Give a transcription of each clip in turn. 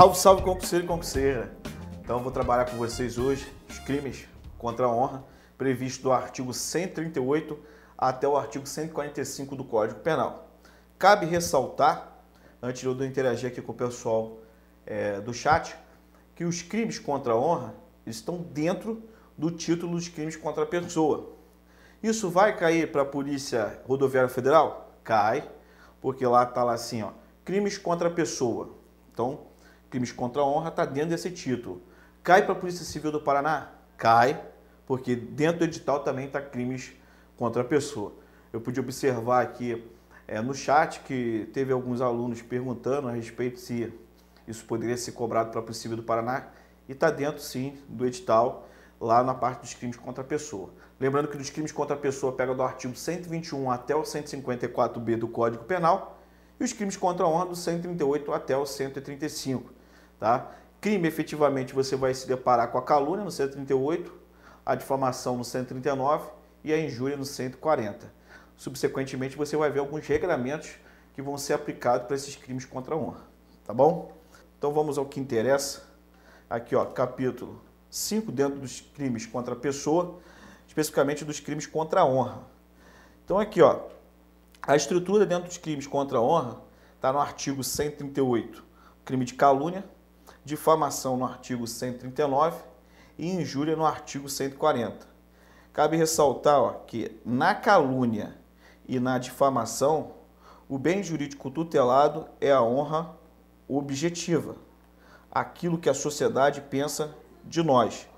Salve, salve, concurseiro e concurseira. Então vou trabalhar com vocês hoje os crimes contra a honra previsto do artigo 138 até o artigo 145 do Código Penal. Cabe ressaltar, antes de eu interagir aqui com o pessoal é, do chat, que os crimes contra a honra estão dentro do título dos crimes contra a pessoa. Isso vai cair para a Polícia Rodoviária Federal? Cai, porque lá está lá assim, ó, crimes contra a pessoa. Então, crimes contra a honra está dentro desse título. Cai para a Polícia Civil do Paraná? Cai, porque dentro do edital também está crimes contra a pessoa. Eu pude observar aqui é, no chat que teve alguns alunos perguntando a respeito se isso poderia ser cobrado para a Polícia Civil do Paraná e está dentro sim do edital lá na parte dos crimes contra a pessoa. Lembrando que dos crimes contra a pessoa pega do artigo 121 até o 154b do Código Penal e os crimes contra a honra do 138 até o 135, tá? Crime efetivamente você vai se deparar com a calúnia no 138, a difamação no 139 e a injúria no 140. Subsequentemente você vai ver alguns regramentos que vão ser aplicados para esses crimes contra a honra, tá bom? Então vamos ao que interessa. Aqui, ó, capítulo 5 dentro dos crimes contra a pessoa, especificamente dos crimes contra a honra. Então aqui, ó, a estrutura dentro dos crimes contra a honra está no artigo 138, crime de calúnia, difamação no artigo 139 e injúria no artigo 140. Cabe ressaltar ó, que na calúnia e na difamação, o bem jurídico tutelado é a honra objetiva, aquilo que a sociedade pensa de nós.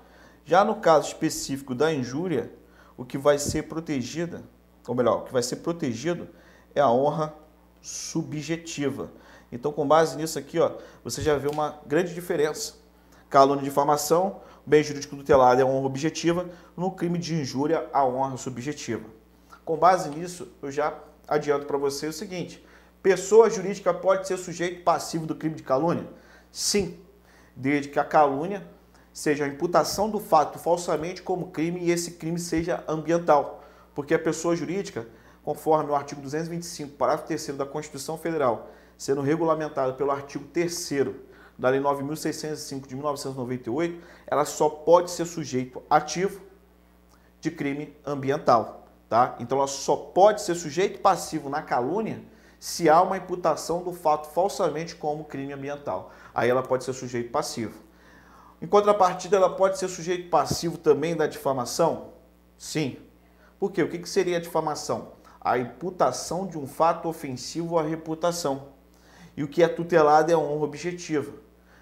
Já no caso específico da injúria, o que vai ser protegida, ou melhor, o que vai ser protegido é a honra subjetiva. Então, com base nisso aqui, ó, você já vê uma grande diferença. Calúnia de difamação, bem jurídico tutelado é honra objetiva, no crime de injúria, a honra subjetiva. Com base nisso, eu já adianto para você o seguinte: pessoa jurídica pode ser sujeito passivo do crime de calúnia? Sim, desde que a calúnia seja a imputação do fato falsamente como crime e esse crime seja ambiental. Porque a pessoa jurídica, conforme o artigo 225, parágrafo 3 da Constituição Federal, sendo regulamentado pelo artigo 3 da Lei 9.605 de 1998, ela só pode ser sujeito ativo de crime ambiental. Tá? Então ela só pode ser sujeito passivo na calúnia se há uma imputação do fato falsamente como crime ambiental. Aí ela pode ser sujeito passivo. Em contrapartida, ela pode ser sujeito passivo também da difamação? Sim. Por quê? O que seria a difamação? A imputação de um fato ofensivo à reputação. E o que é tutelado é honra objetiva.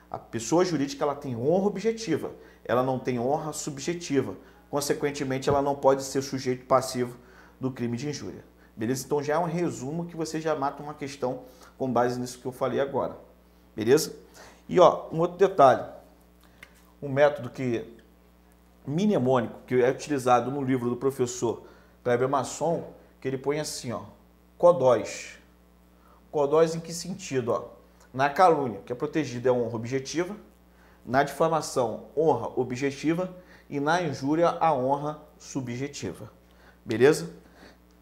A pessoa jurídica ela tem honra objetiva, ela não tem honra subjetiva. Consequentemente, ela não pode ser sujeito passivo do crime de injúria. Beleza? Então já é um resumo que você já mata uma questão com base nisso que eu falei agora. Beleza? E ó, um outro detalhe um método que mnemônico que é utilizado no livro do professor Kleber Masson, que ele põe assim, ó, codóis. Codóis em que sentido? Ó? Na calúnia, que é protegida é honra objetiva, na difamação, honra objetiva e na injúria, a honra subjetiva. Beleza?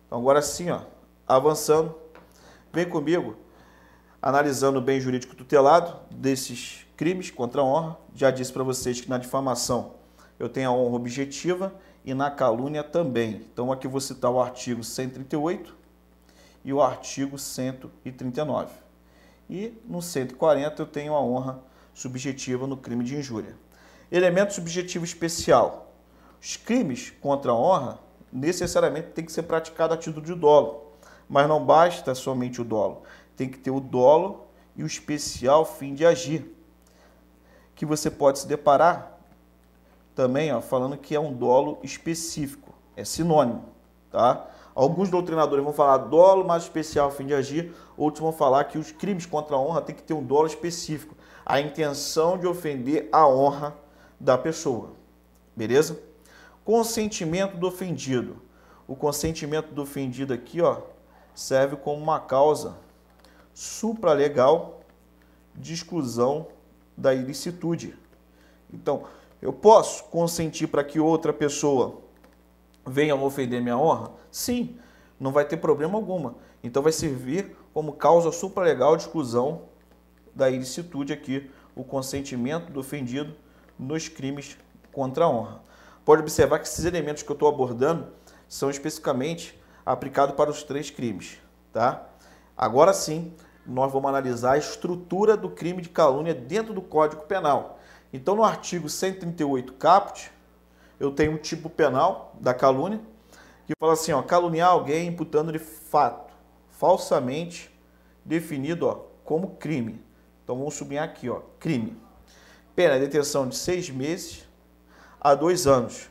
Então agora sim, ó, avançando, vem comigo, analisando o bem jurídico tutelado desses crimes contra a honra. Já disse para vocês que na difamação eu tenho a honra objetiva e na calúnia também. Então aqui vou citar o artigo 138 e o artigo 139. E no 140 eu tenho a honra subjetiva no crime de injúria. Elemento subjetivo especial. Os crimes contra a honra necessariamente tem que ser praticado a título de dolo, mas não basta somente o dolo. Tem que ter o dolo e o especial fim de agir que você pode se deparar também, ó, falando que é um dolo específico, é sinônimo, tá? Alguns doutrinadores vão falar dolo mais especial a fim de agir, outros vão falar que os crimes contra a honra tem que ter um dolo específico, a intenção de ofender a honra da pessoa. Beleza? Consentimento do ofendido. O consentimento do ofendido aqui, ó, serve como uma causa supralegal de exclusão da ilicitude. Então, eu posso consentir para que outra pessoa venha ofender minha honra? Sim, não vai ter problema alguma. Então vai servir como causa supralegal de exclusão da ilicitude aqui, o consentimento do ofendido nos crimes contra a honra. Pode observar que esses elementos que eu estou abordando são especificamente aplicados para os três crimes. Tá? Agora sim, nós vamos analisar a estrutura do crime de calúnia dentro do Código Penal. Então, no artigo 138 caput, eu tenho um tipo penal da calúnia, que fala assim, ó, caluniar alguém imputando-lhe fato falsamente definido ó, como crime. Então, vamos sublinhar aqui, ó, crime. Pena de detenção de seis meses a dois anos.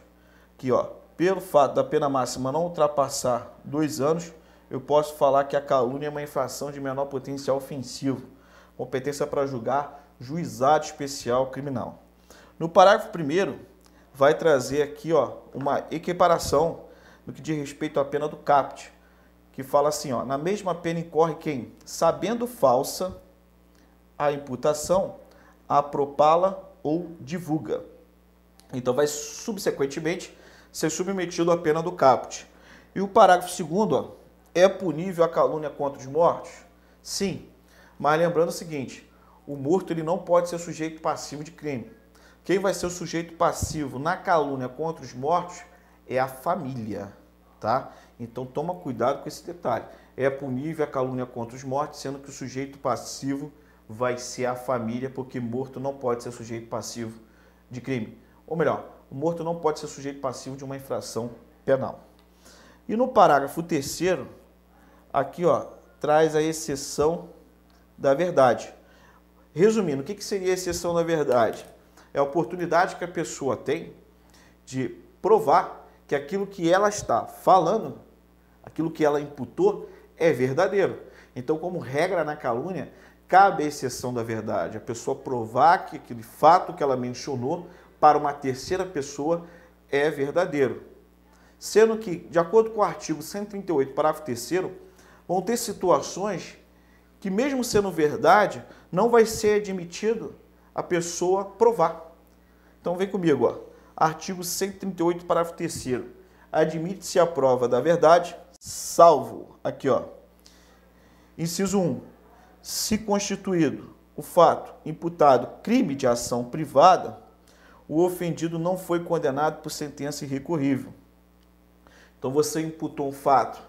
Que, ó, pelo fato da pena máxima não ultrapassar dois anos, eu posso falar que a calúnia é uma infração de menor potencial ofensivo, competência para julgar juizado especial criminal. No parágrafo 1 vai trazer aqui ó, uma equiparação no que diz respeito à pena do caput, que fala assim, ó, na mesma pena incorre quem, sabendo falsa a imputação, apropala ou divulga. Então vai subsequentemente ser submetido à pena do caput. E o parágrafo 2 ó, é punível a calúnia contra os mortos? Sim, mas lembrando o seguinte, o morto ele não pode ser sujeito passivo de crime. Quem vai ser o sujeito passivo na calúnia contra os mortos é a família, tá? Então toma cuidado com esse detalhe. É punível a calúnia contra os mortos, sendo que o sujeito passivo vai ser a família, porque morto não pode ser sujeito passivo de crime. Ou melhor, o morto não pode ser sujeito passivo de uma infração penal. E no parágrafo terceiro, aqui ó, traz a exceção da verdade. Resumindo, o que, que seria a exceção da verdade? É a oportunidade que a pessoa tem de provar que aquilo que ela está falando, aquilo que ela imputou, é verdadeiro. Então, como regra na calúnia, cabe a exceção da verdade. A pessoa provar que aquele fato que ela mencionou para uma terceira pessoa é verdadeiro. Sendo que, de acordo com o artigo 138, parágrafo 3 vão ter situações que, mesmo sendo verdade, não vai ser admitido a pessoa provar. Então, vem comigo, ó. Artigo 138, parágrafo 3 Admite-se a prova da verdade, salvo, aqui, ó. Inciso 1. Se constituído o fato imputado crime de ação privada, o ofendido não foi condenado por sentença irrecorrível. Então, você imputou um fato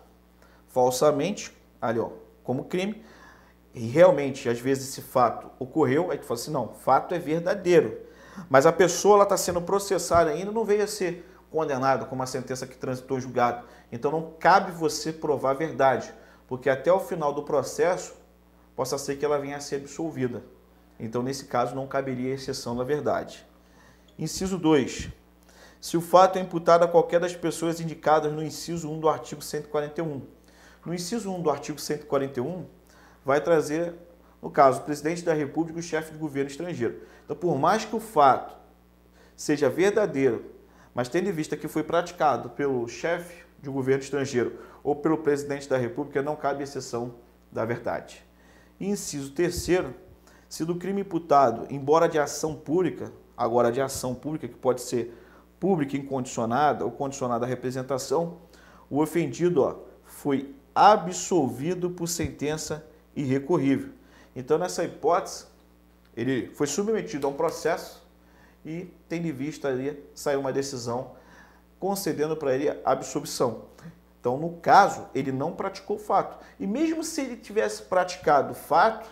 falsamente, ali ó, como crime, e realmente, às vezes, esse fato ocorreu, aí tu fala assim, não, fato é verdadeiro. Mas a pessoa está sendo processada ainda, não veio a ser condenada com uma sentença que transitou julgado. Então não cabe você provar a verdade, porque até o final do processo possa ser que ela venha a ser absolvida. Então, nesse caso, não caberia exceção da verdade. Inciso 2. Se o fato é imputado a qualquer das pessoas indicadas no inciso 1 do artigo 141 no inciso 1 do artigo 141, vai trazer, no caso, o presidente da República e o chefe de governo estrangeiro. Então, por mais que o fato seja verdadeiro, mas tendo em vista que foi praticado pelo chefe de governo estrangeiro ou pelo presidente da República, não cabe exceção da verdade. inciso terceiro, se do crime imputado, embora de ação pública, agora de ação pública, que pode ser pública incondicionada ou condicionada à representação, o ofendido ó, foi absolvido por sentença irrecorrível. Então, nessa hipótese, ele foi submetido a um processo e, tendo em vista ali, saiu uma decisão concedendo para ele a absolvição. Então, no caso, ele não praticou o fato. E mesmo se ele tivesse praticado o fato,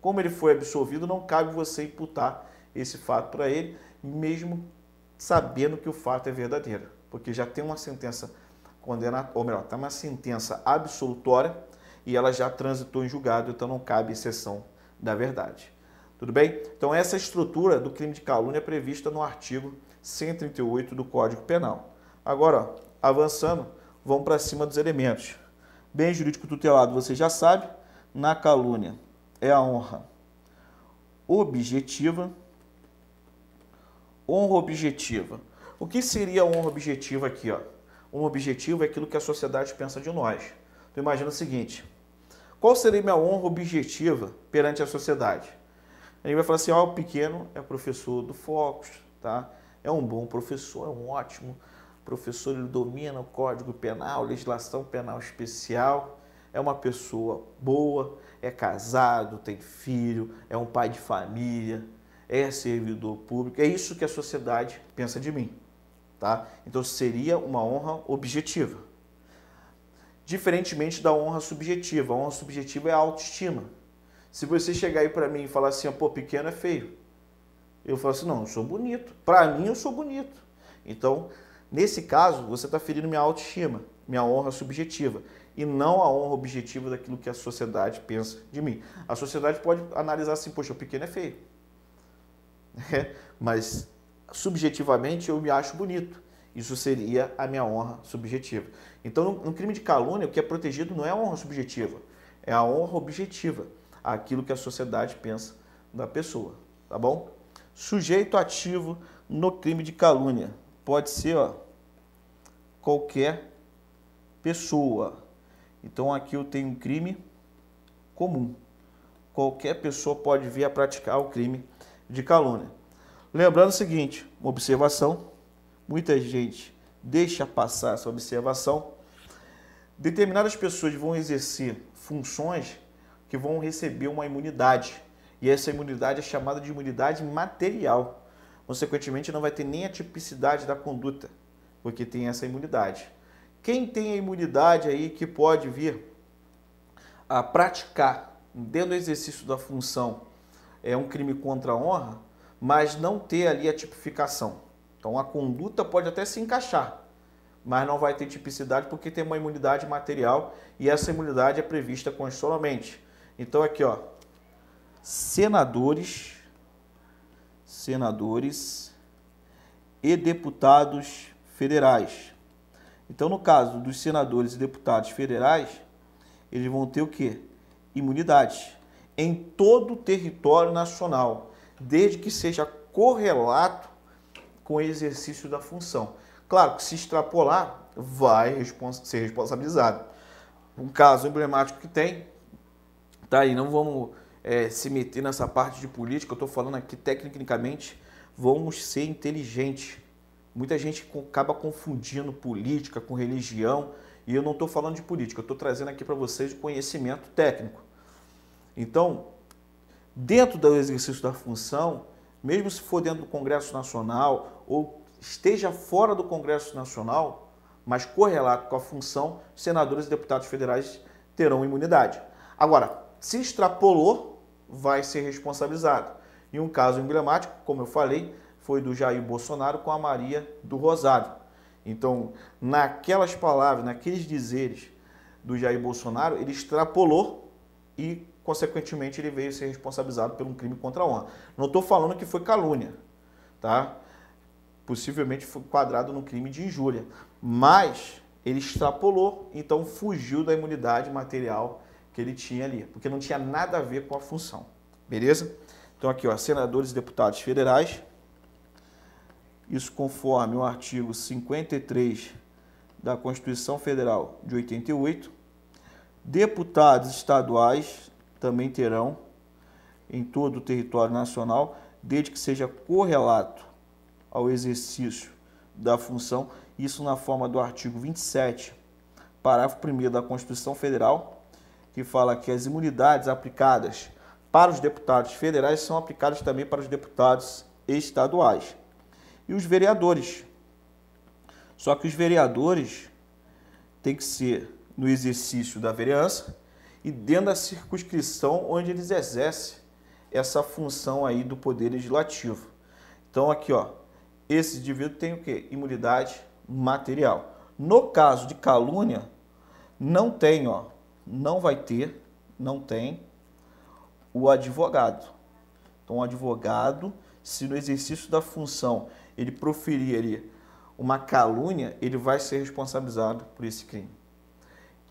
como ele foi absolvido, não cabe você imputar esse fato para ele, mesmo sabendo que o fato é verdadeiro, porque já tem uma sentença condena, ou melhor, está uma sentença absolutória e ela já transitou em julgado, então não cabe exceção da verdade. Tudo bem? Então essa estrutura do crime de calúnia é prevista no artigo 138 do Código Penal. Agora, ó, avançando, vamos para cima dos elementos. Bem jurídico tutelado, você já sabe, na calúnia é a honra objetiva. Honra objetiva. O que seria honra objetiva aqui, ó? um objetivo é aquilo que a sociedade pensa de nós. Então imagina o seguinte, qual seria minha honra objetiva perante a sociedade? Gente vai falar assim, ó, o pequeno é professor do Focus, tá? É um bom professor, é um ótimo professor, ele domina o Código Penal, legislação penal especial, é uma pessoa boa, é casado, tem filho, é um pai de família. é servidor público. É isso que a sociedade pensa de mim. Tá? Então seria uma honra objetiva. Diferentemente da honra subjetiva. A honra subjetiva é a autoestima. Se você chegar aí para mim e falar assim, pô, pequeno é feio. Eu falo assim, não, eu sou bonito. Para mim, eu sou bonito. Então, nesse caso, você está ferindo minha autoestima, minha honra subjetiva, e não a honra objetiva daquilo que a sociedade pensa de mim. A sociedade pode analisar assim, poxa, o pequeno é feio. É, mas, subjetivamente, eu me acho bonito. Isso seria a minha honra subjetiva. Então, no crime de calúnia, o que é protegido não é a honra subjetiva, é a honra objetiva, aquilo que a sociedade pensa da pessoa, tá bom? Sujeito ativo no crime de calúnia pode ser ó, qualquer pessoa. Então aqui eu tenho um crime comum. Qualquer pessoa pode vir a praticar o crime de calúnia. Lembrando o seguinte, uma observação, muita gente deixa passar essa observação. Determinadas pessoas vão exercer funções que vão receber uma imunidade. E essa imunidade é chamada de imunidade material. Consequentemente, não vai ter nem a tipicidade da conduta, porque tem essa imunidade. Quem tem a imunidade aí que pode vir a praticar dentro do exercício da função é um crime contra a honra, mas não ter ali a tipificação. Então a conduta pode até se encaixar, mas não vai ter tipicidade porque tem uma imunidade material e essa imunidade é prevista constitucionalmente. Então aqui, ó, senadores, senadores e deputados federais. Então, no caso dos senadores e deputados federais, eles vão ter o quê? Imunidade em todo o território nacional, desde que seja correlato com o exercício da função. Claro que se extrapolar, vai ser responsabilizado. Um caso emblemático que tem, tá aí, não vamos é, se meter nessa parte de política, eu estou falando aqui tecnicamente, vamos ser inteligentes. Muita gente acaba confundindo política com religião e eu não estou falando de política, eu estou trazendo aqui para vocês o conhecimento técnico. Então, dentro do exercício da função, mesmo se for dentro do Congresso Nacional ou esteja fora do Congresso Nacional, mas correlato com a função, senadores e deputados federais terão imunidade. Agora, se extrapolou, vai ser responsabilizado. E um caso emblemático, como eu falei, foi do Jair Bolsonaro com a Maria do Rosário. Então, naquelas palavras, naqueles dizeres do Jair Bolsonaro, ele extrapolou e, consequentemente, ele veio ser responsabilizado por um crime contra a honra. Não estou falando que foi calúnia, tá? Possivelmente foi quadrado no crime de injúria, mas ele extrapolou, então fugiu da imunidade material que ele tinha ali, porque não tinha nada a ver com a função. Beleza? Então aqui, ó, senadores e deputados federais. Isso conforme o artigo 53 da Constituição Federal de 88. Deputados estaduais também terão em todo o território nacional, desde que seja correlato ao exercício da função, isso na forma do artigo 27, parágrafo 1 da Constituição Federal, que fala que as imunidades aplicadas para os deputados federais são aplicadas também para os deputados estaduais. E os vereadores. Só que os vereadores têm que ser no exercício da vereança e dentro da circunscrição onde eles exercem essa função aí do poder legislativo. Então aqui, ó, esse indivíduo tem o quê? Imunidade material. No caso de calúnia, não tem, ó, não vai ter, não tem, o advogado. Então, o advogado, se no exercício da função ele proferir ali uma calúnia, ele vai ser responsabilizado por esse crime.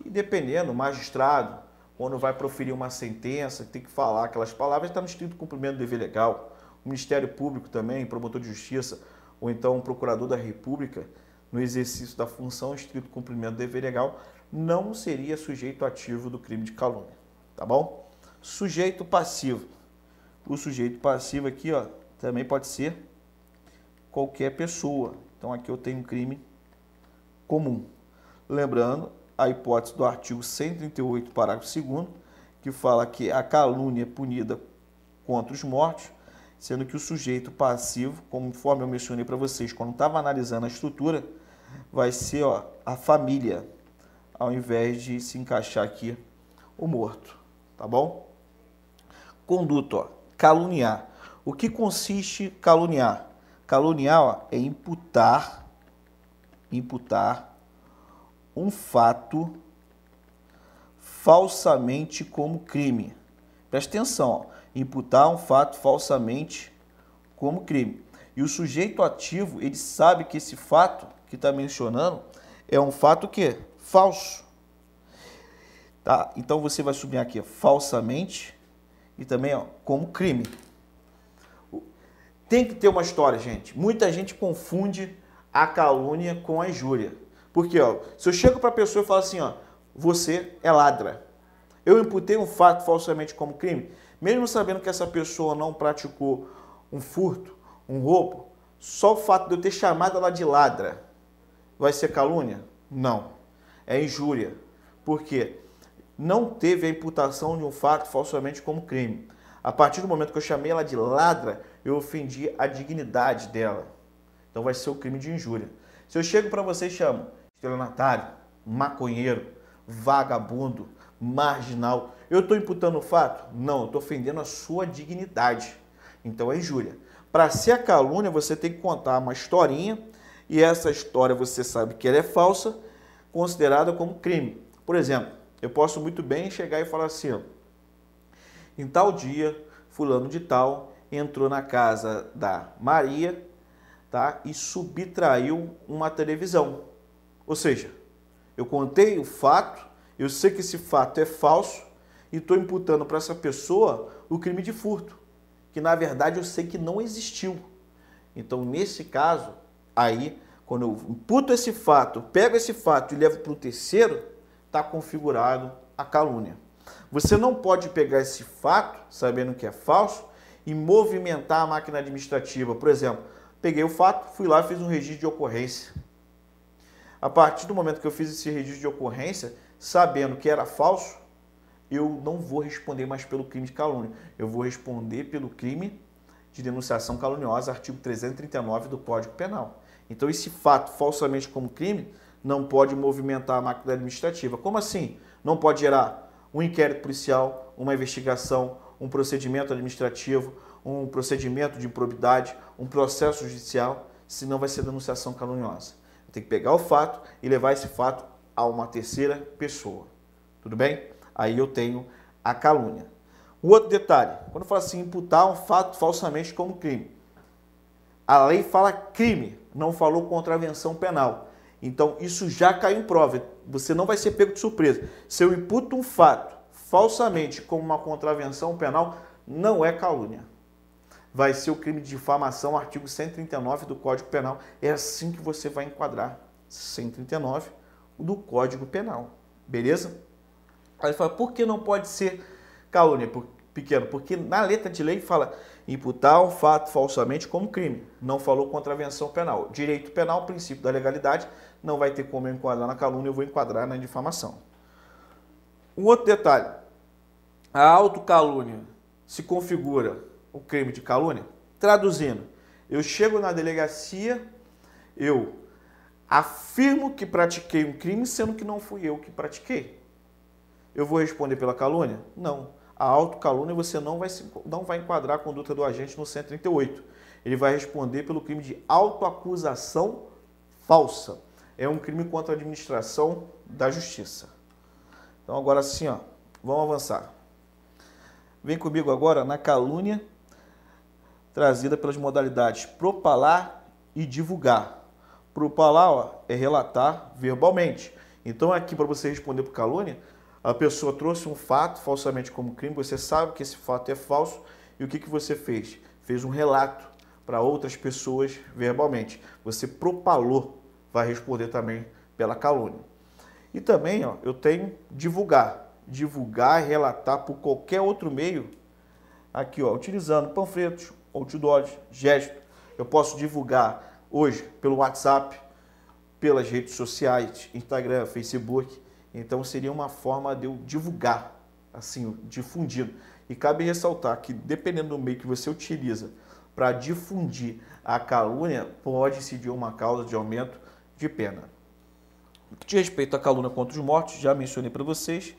E dependendo, magistrado, quando vai proferir uma sentença, tem que falar aquelas palavras, está no estrito cumprimento do dever legal. O Ministério Público também, promotor de justiça, ou então o procurador da República, no exercício da função estrito cumprimento do dever legal, não seria sujeito ativo do crime de calúnia, tá bom? Sujeito passivo. O sujeito passivo aqui, ó, também pode ser qualquer pessoa. Então aqui eu tenho um crime comum. Lembrando a hipótese do artigo 138, parágrafo 2 que fala que a calúnia é punida contra os mortos sendo que o sujeito passivo, conforme eu mencionei para vocês quando estava analisando a estrutura, vai ser ó, a família, ao invés de se encaixar aqui o morto, tá bom? Conduta, ó, caluniar. O que consiste caluniar? Caluniar ó, é imputar, imputar um fato falsamente como crime. Presta atenção, ó, imputar um fato falsamente como crime. E o sujeito ativo, ele sabe que esse fato que está mencionando é um fato que falso. Tá? Então você vai subir aqui falsamente e também ó, como crime. Tem que ter uma história, gente. Muita gente confunde a calúnia com a injúria. Porque ó, se eu chego para a pessoa e falo assim, ó, você é ladra. Eu imputei um fato falsamente como crime, mesmo sabendo que essa pessoa não praticou um furto, um roubo, só o fato de eu ter chamado ela de ladra vai ser calúnia? Não. É injúria. Por quê? Não teve a imputação de um fato falsamente como crime. A partir do momento que eu chamei ela de ladra, eu ofendi a dignidade dela. Então vai ser o crime de injúria. Se eu chego para você e chamo estelionatário, maconheiro, vagabundo, marginal, eu estou imputando o fato? Não, eu estou ofendendo a sua dignidade. Então é injúria. Para ser a calúnia, você tem que contar uma historinha e essa história você sabe que ela é falsa, considerada como crime. Por exemplo, eu posso muito bem chegar e falar assim: ó, em tal dia, fulano de tal entrou na casa da Maria, tá? E subtraiu uma televisão. Ou seja, eu contei o fato, eu sei que esse fato é falso e estou imputando para essa pessoa o crime de furto, que na verdade eu sei que não existiu. Então, nesse caso, aí, quando eu imputo esse fato, pego esse fato e levo para o terceiro, está configurado a calúnia. Você não pode pegar esse fato, sabendo que é falso, e movimentar a máquina administrativa. Por exemplo, peguei o fato, fui lá e fiz um registro de ocorrência. A partir do momento que eu fiz esse registro de ocorrência, sabendo que era falso, eu não vou responder mais pelo crime de calúnia. Eu vou responder pelo crime de denunciação caluniosa, artigo 339 do Código Penal. Então, esse fato falsamente como crime não pode movimentar a máquina administrativa. Como assim? Não pode gerar um inquérito policial, uma investigação, um procedimento administrativo, um procedimento de improbidade, um processo judicial, senão vai ser denunciação caluniosa. Tem que pegar o fato e levar esse fato a uma terceira pessoa. Tudo bem? Aí eu tenho a calúnia. O outro detalhe, quando eu falo assim, imputar um fato falsamente como crime. A lei fala crime, não falou contravenção penal. Então, isso já caiu em prova. Você não vai ser pego de surpresa. Se eu imputo um fato falsamente como uma contravenção penal, não é calúnia. Vai ser o crime de difamação, artigo 139 do Código Penal. É assim que você vai enquadrar 139 do Código Penal. Beleza? Aí fala, por que não pode ser calúnia pequeno? Porque na letra de lei fala imputar um fato falsamente como crime. Não falou contravenção penal. Direito penal, princípio da legalidade, não vai ter como eu enquadrar na calúnia, eu vou enquadrar na difamação. Um outro detalhe, a autocalúnia se configura o crime de calúnia? Traduzindo, eu chego na delegacia, eu afirmo que pratiquei um crime, sendo que não fui eu que pratiquei. Eu vou responder pela calúnia? Não. A autocalúnia você não vai, não vai enquadrar a conduta do agente no 138. Ele vai responder pelo crime de autoacusação falsa é um crime contra a administração da justiça. Então agora sim, ó, vamos avançar. Vem comigo agora na calúnia trazida pelas modalidades propalar e divulgar. Propalar ó, é relatar verbalmente. Então aqui para você responder por calúnia, a pessoa trouxe um fato falsamente como crime, você sabe que esse fato é falso e o que, que você fez? Fez um relato para outras pessoas verbalmente. Você propalou vai responder também pela calúnia. E também ó, eu tenho divulgar. Divulgar relatar por qualquer outro meio, aqui ó, utilizando panfletos, outdoors, gestos. Eu posso divulgar hoje pelo WhatsApp, pelas redes sociais, Instagram, Facebook. Então seria uma forma de eu divulgar, assim, difundindo. E cabe ressaltar que dependendo do meio que você utiliza para difundir a calúnia, pode incidir uma causa de aumento de pena. No que diz respeito à calúnia contra os mortos, já mencionei para vocês,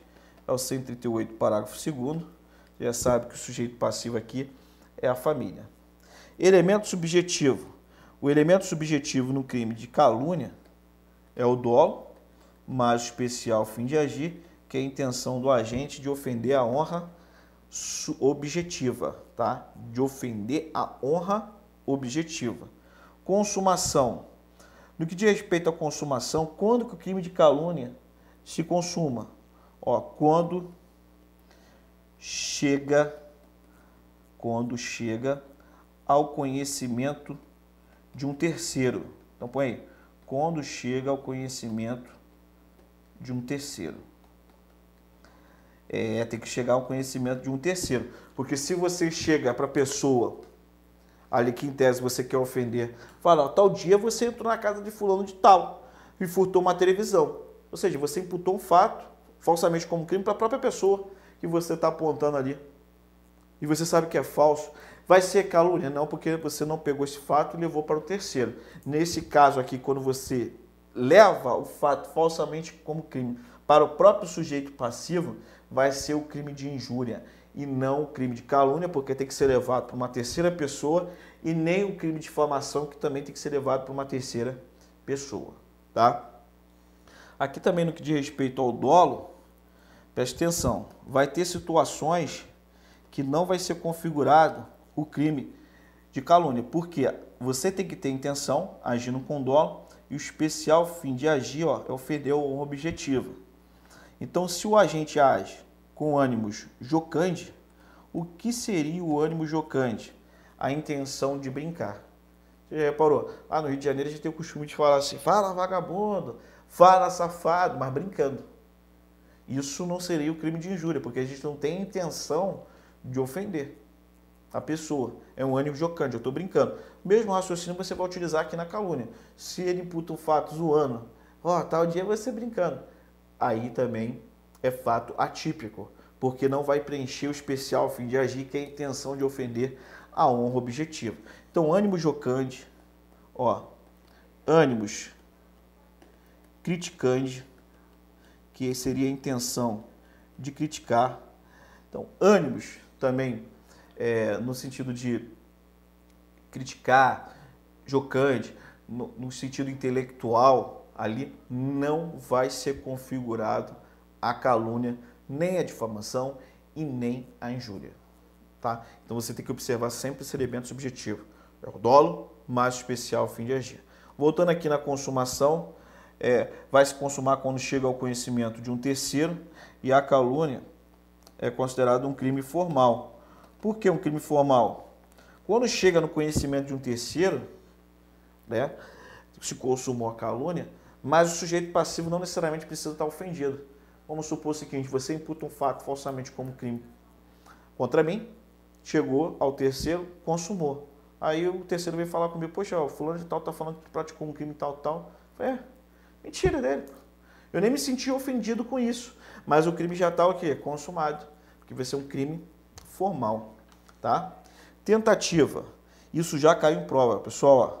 é o 138, parágrafo 2 já sabe que o sujeito passivo aqui é a família. Elemento subjetivo. O elemento subjetivo no crime de calúnia é o dolo, mais especial fim de agir, que é a intenção do agente de ofender a honra objetiva, tá? De ofender a honra objetiva. Consumação. No que diz respeito à consumação, quando que o crime de calúnia se consuma? Ó, quando chega quando chega ao conhecimento de um terceiro. Então põe aí, quando chega ao conhecimento de um terceiro. É, tem que chegar ao conhecimento de um terceiro. Porque se você chega para a pessoa, ali que em tese você quer ofender, fala, tal dia você entrou na casa de fulano de tal e furtou uma televisão. Ou seja, você imputou um fato, falsamente como crime, para a própria pessoa que você está apontando ali. E você sabe que é falso. Vai ser calúnia? Não, porque você não pegou esse fato e levou para o terceiro. Nesse caso aqui, quando você leva o fato falsamente como crime para o próprio sujeito passivo, vai ser o crime de injúria e não o crime de calúnia, porque tem que ser levado para uma terceira pessoa e nem o crime de difamação, que também tem que ser levado para uma terceira pessoa, tá? Aqui também no que diz respeito ao dolo, preste atenção, vai ter situações que não vai ser configurado o crime de calúnia, porque você tem que ter intenção, agindo com dolo, e o especial fim de agir ó, é ofender o objetivo. Então, se o agente age com ânimos jocante, o que seria o ânimo jocante? A intenção de brincar. Você já reparou? Ah, no Rio de Janeiro a gente tem o costume de falar assim, fala vagabundo, fala safado, mas brincando. Isso não seria o crime de injúria, porque a gente não tem intenção de ofender a pessoa. É um ânimo jocante, eu estou brincando. Mesmo raciocínio você vai utilizar aqui na calúnia. Se ele imputa um fato zoando, ó, oh, tal dia ser brincando. Aí também é fato atípico, porque não vai preencher o especial fim de agir, que é a intenção de ofender a honra objetiva. Então, ânimo jocante, ó, ânimos criticante, que seria a intenção de criticar. Então, ânimos também é, no sentido de criticar, jocante, no, no sentido intelectual, ali não vai ser configurado a calúnia, nem a difamação e nem a injúria. Tá? Então você tem que observar sempre esse elemento subjetivo. É o dolo mais especial fim de agir. Voltando aqui na consumação, é, vai se consumar quando chega ao conhecimento de um terceiro e a calúnia é considerado um crime formal. Por que um crime formal? Quando chega no conhecimento de um terceiro, né, se consumou a calúnia, mas o sujeito passivo não necessariamente precisa estar ofendido. Vamos supor o seguinte: você imputa um fato falsamente como crime contra mim, chegou ao terceiro, consumou. Aí o terceiro vem falar comigo: Poxa, o fulano de tal está falando que praticou um crime tal, tal. falei, é, mentira dele. Eu nem me senti ofendido com isso. Mas o crime já está o quê? Consumado. Porque vai ser um crime formal. Tá? Tentativa. Isso já caiu em prova. Pessoal, ó,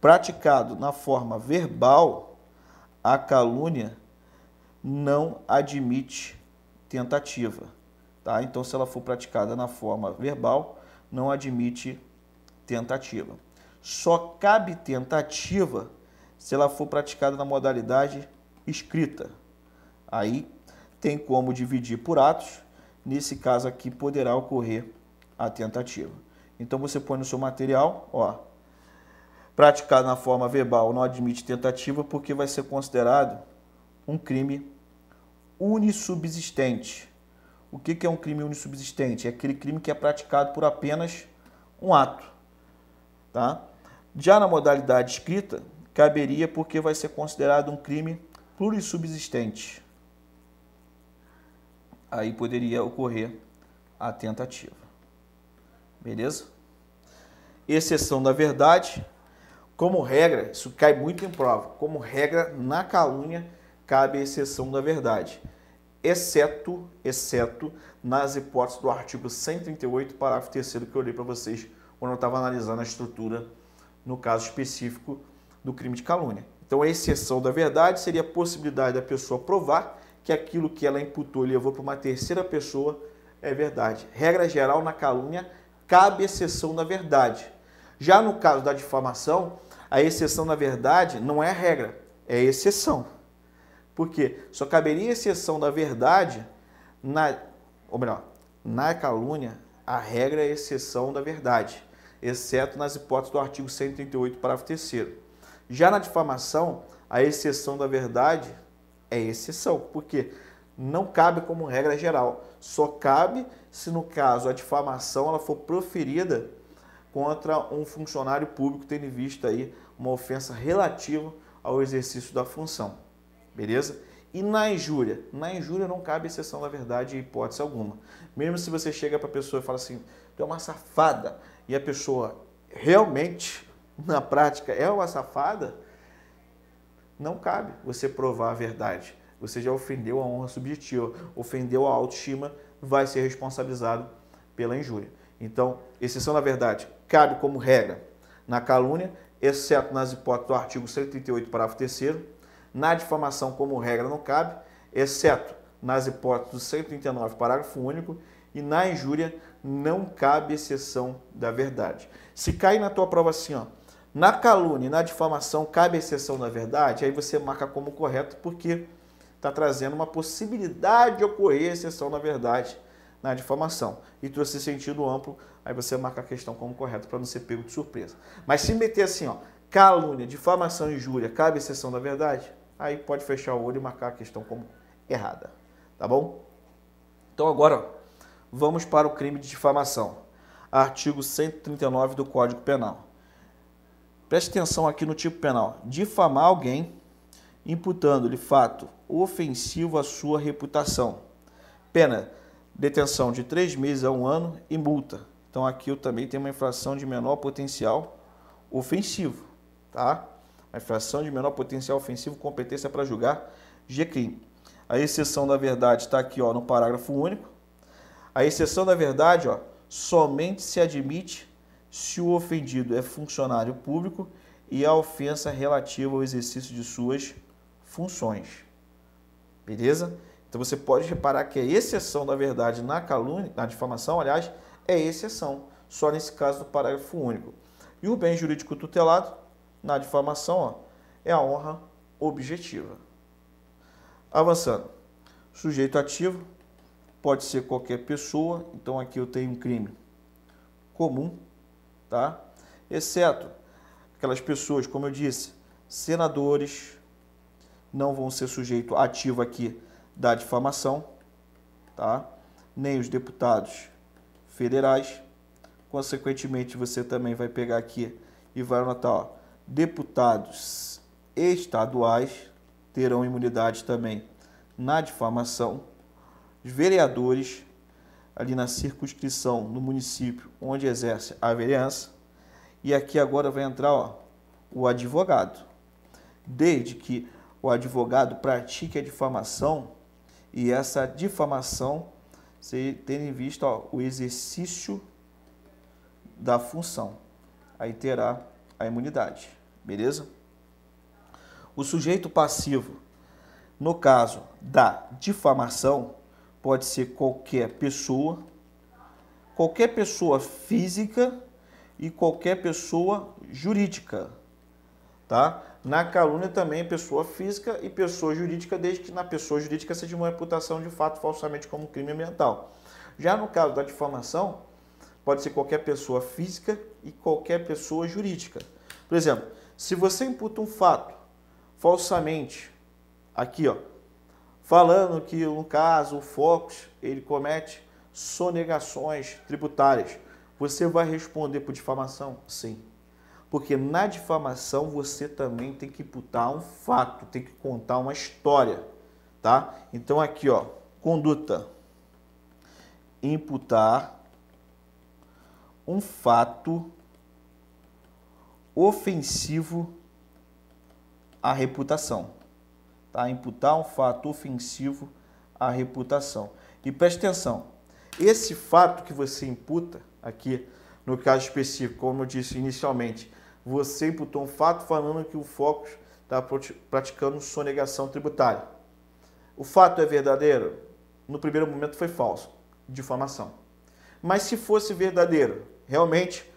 praticado na forma verbal, a calúnia não admite tentativa. Tá? Então, se ela for praticada na forma verbal, não admite tentativa. Só cabe tentativa se ela for praticada na modalidade escrita. Aí tem como dividir por atos. Nesse caso aqui poderá ocorrer a tentativa. Então você põe no seu material, ó, praticado na forma verbal não admite tentativa porque vai ser considerado um crime unissubsistente. O que é um crime unissubsistente? É aquele crime que é praticado por apenas um ato. Tá? Já na modalidade escrita, caberia porque vai ser considerado um crime plurissubsistente. Aí poderia ocorrer a tentativa. Beleza? Exceção da verdade. Como regra, isso cai muito em prova. Como regra, na calúnia cabe a exceção da verdade, exceto, exceto nas hipóteses do artigo 138, parágrafo 3 que eu li para vocês quando eu estava analisando a estrutura no caso específico do crime de calúnia. Então, a exceção da verdade seria a possibilidade da pessoa provar que aquilo que ela imputou e levou para uma terceira pessoa é verdade. Regra geral, na calúnia, cabe exceção da verdade. Já no caso da difamação, a exceção da verdade não é regra, é exceção. Por quê? Só caberia exceção da verdade na, ou melhor, na calúnia, a regra é exceção da verdade, exceto nas hipóteses do artigo 138, parágrafo 3 Já na difamação, a exceção da verdade é exceção, porque não cabe como regra geral, só cabe se no caso a difamação ela for proferida contra um funcionário público tendo em vista aí uma ofensa relativa ao exercício da função. Beleza? E na injúria? Na injúria não cabe exceção da verdade em hipótese alguma. Mesmo se você chega para a pessoa e fala assim, tu é uma safada, e a pessoa realmente, na prática, é uma safada, não cabe você provar a verdade. Você já ofendeu a honra subjetiva, ofendeu a autoestima, vai ser responsabilizado pela injúria. Então, exceção da verdade cabe como regra na calúnia, exceto nas hipóteses do artigo 138, parágrafo 3 na difamação como regra não cabe, exceto nas hipóteses do 139, parágrafo único, e na injúria não cabe exceção da verdade. Se cair na tua prova assim, ó, na calúnia e na difamação cabe exceção da verdade, aí você marca como correto porque está trazendo uma possibilidade de ocorrer exceção da verdade na difamação. E trouxe sentido amplo, aí você marca a questão como correto para não ser pego de surpresa. Mas se meter assim, ó, calúnia, difamação e injúria, cabe exceção da verdade? Aí pode fechar o olho e marcar a questão como errada. Tá bom? Então agora, ó, vamos para o crime de difamação. Artigo 139 do Código Penal. Preste atenção aqui no tipo penal. Difamar alguém imputando-lhe fato ofensivo à sua reputação. Pena, detenção de três meses a um ano e multa. Então aqui eu também tenho uma infração de menor potencial ofensivo, tá? A infração de menor potencial ofensivo, competência para julgar G-crime. A exceção da verdade está aqui ó, no parágrafo único. A exceção da verdade ó, somente se admite se o ofendido é funcionário público e a ofensa relativa ao exercício de suas funções. Beleza? Então você pode reparar que a exceção da verdade na calúnia, na difamação, aliás, é exceção, só nesse caso do parágrafo único. E o bem jurídico tutelado, na difamação, ó, é a honra objetiva. Avançando. Sujeito ativo pode ser qualquer pessoa, então aqui eu tenho um crime comum, tá? Exceto aquelas pessoas, como eu disse, senadores não vão ser sujeito ativo aqui da difamação, tá? Nem os deputados federais. Consequentemente, você também vai pegar aqui e vai anotar, ó, deputados estaduais terão imunidade também na difamação. Os vereadores ali na circunscrição no município onde exerce a vereança. E aqui agora vai entrar ó, o advogado. Desde que o advogado pratique a difamação e essa difamação se tendo em vista ó, o exercício da função. Aí terá a imunidade, beleza? O sujeito passivo, no caso da difamação, pode ser qualquer pessoa, qualquer pessoa física e qualquer pessoa jurídica, tá? Na calúnia também pessoa física e pessoa jurídica, desde que na pessoa jurídica seja uma reputação de fato falsamente como crime ambiental. Já no caso da difamação, pode ser qualquer pessoa física e qualquer pessoa jurídica. Por exemplo, se você imputa um fato falsamente, aqui ó, falando que no caso o Focus ele comete sonegações tributárias. Você vai responder por difamação? Sim. Porque na difamação você também tem que imputar um fato, tem que contar uma história, tá? Então aqui, ó, conduta. Imputar um fato ofensivo à reputação tá? imputar um fato ofensivo à reputação. E preste atenção, esse fato que você imputa aqui, No caso específico, como eu disse inicialmente, você imputou um fato falando que o Focus está praticando sonegação tributária. O fato é verdadeiro? No primeiro momento foi falso, difamação. Mas se fosse verdadeiro, realmente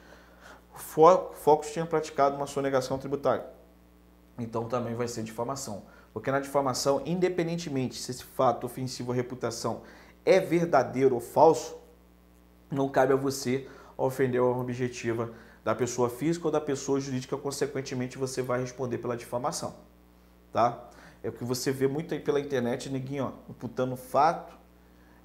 o Focus tinha praticado uma sonegação tributária. Então também vai ser difamação. Porque na difamação, independentemente se esse fato ofensivo à reputação é verdadeiro ou falso, não cabe a você ofender a objetiva da pessoa física ou da pessoa jurídica, consequentemente você vai responder pela difamação, tá? É o que você vê muito aí pela internet, neguinho, ó, imputando fato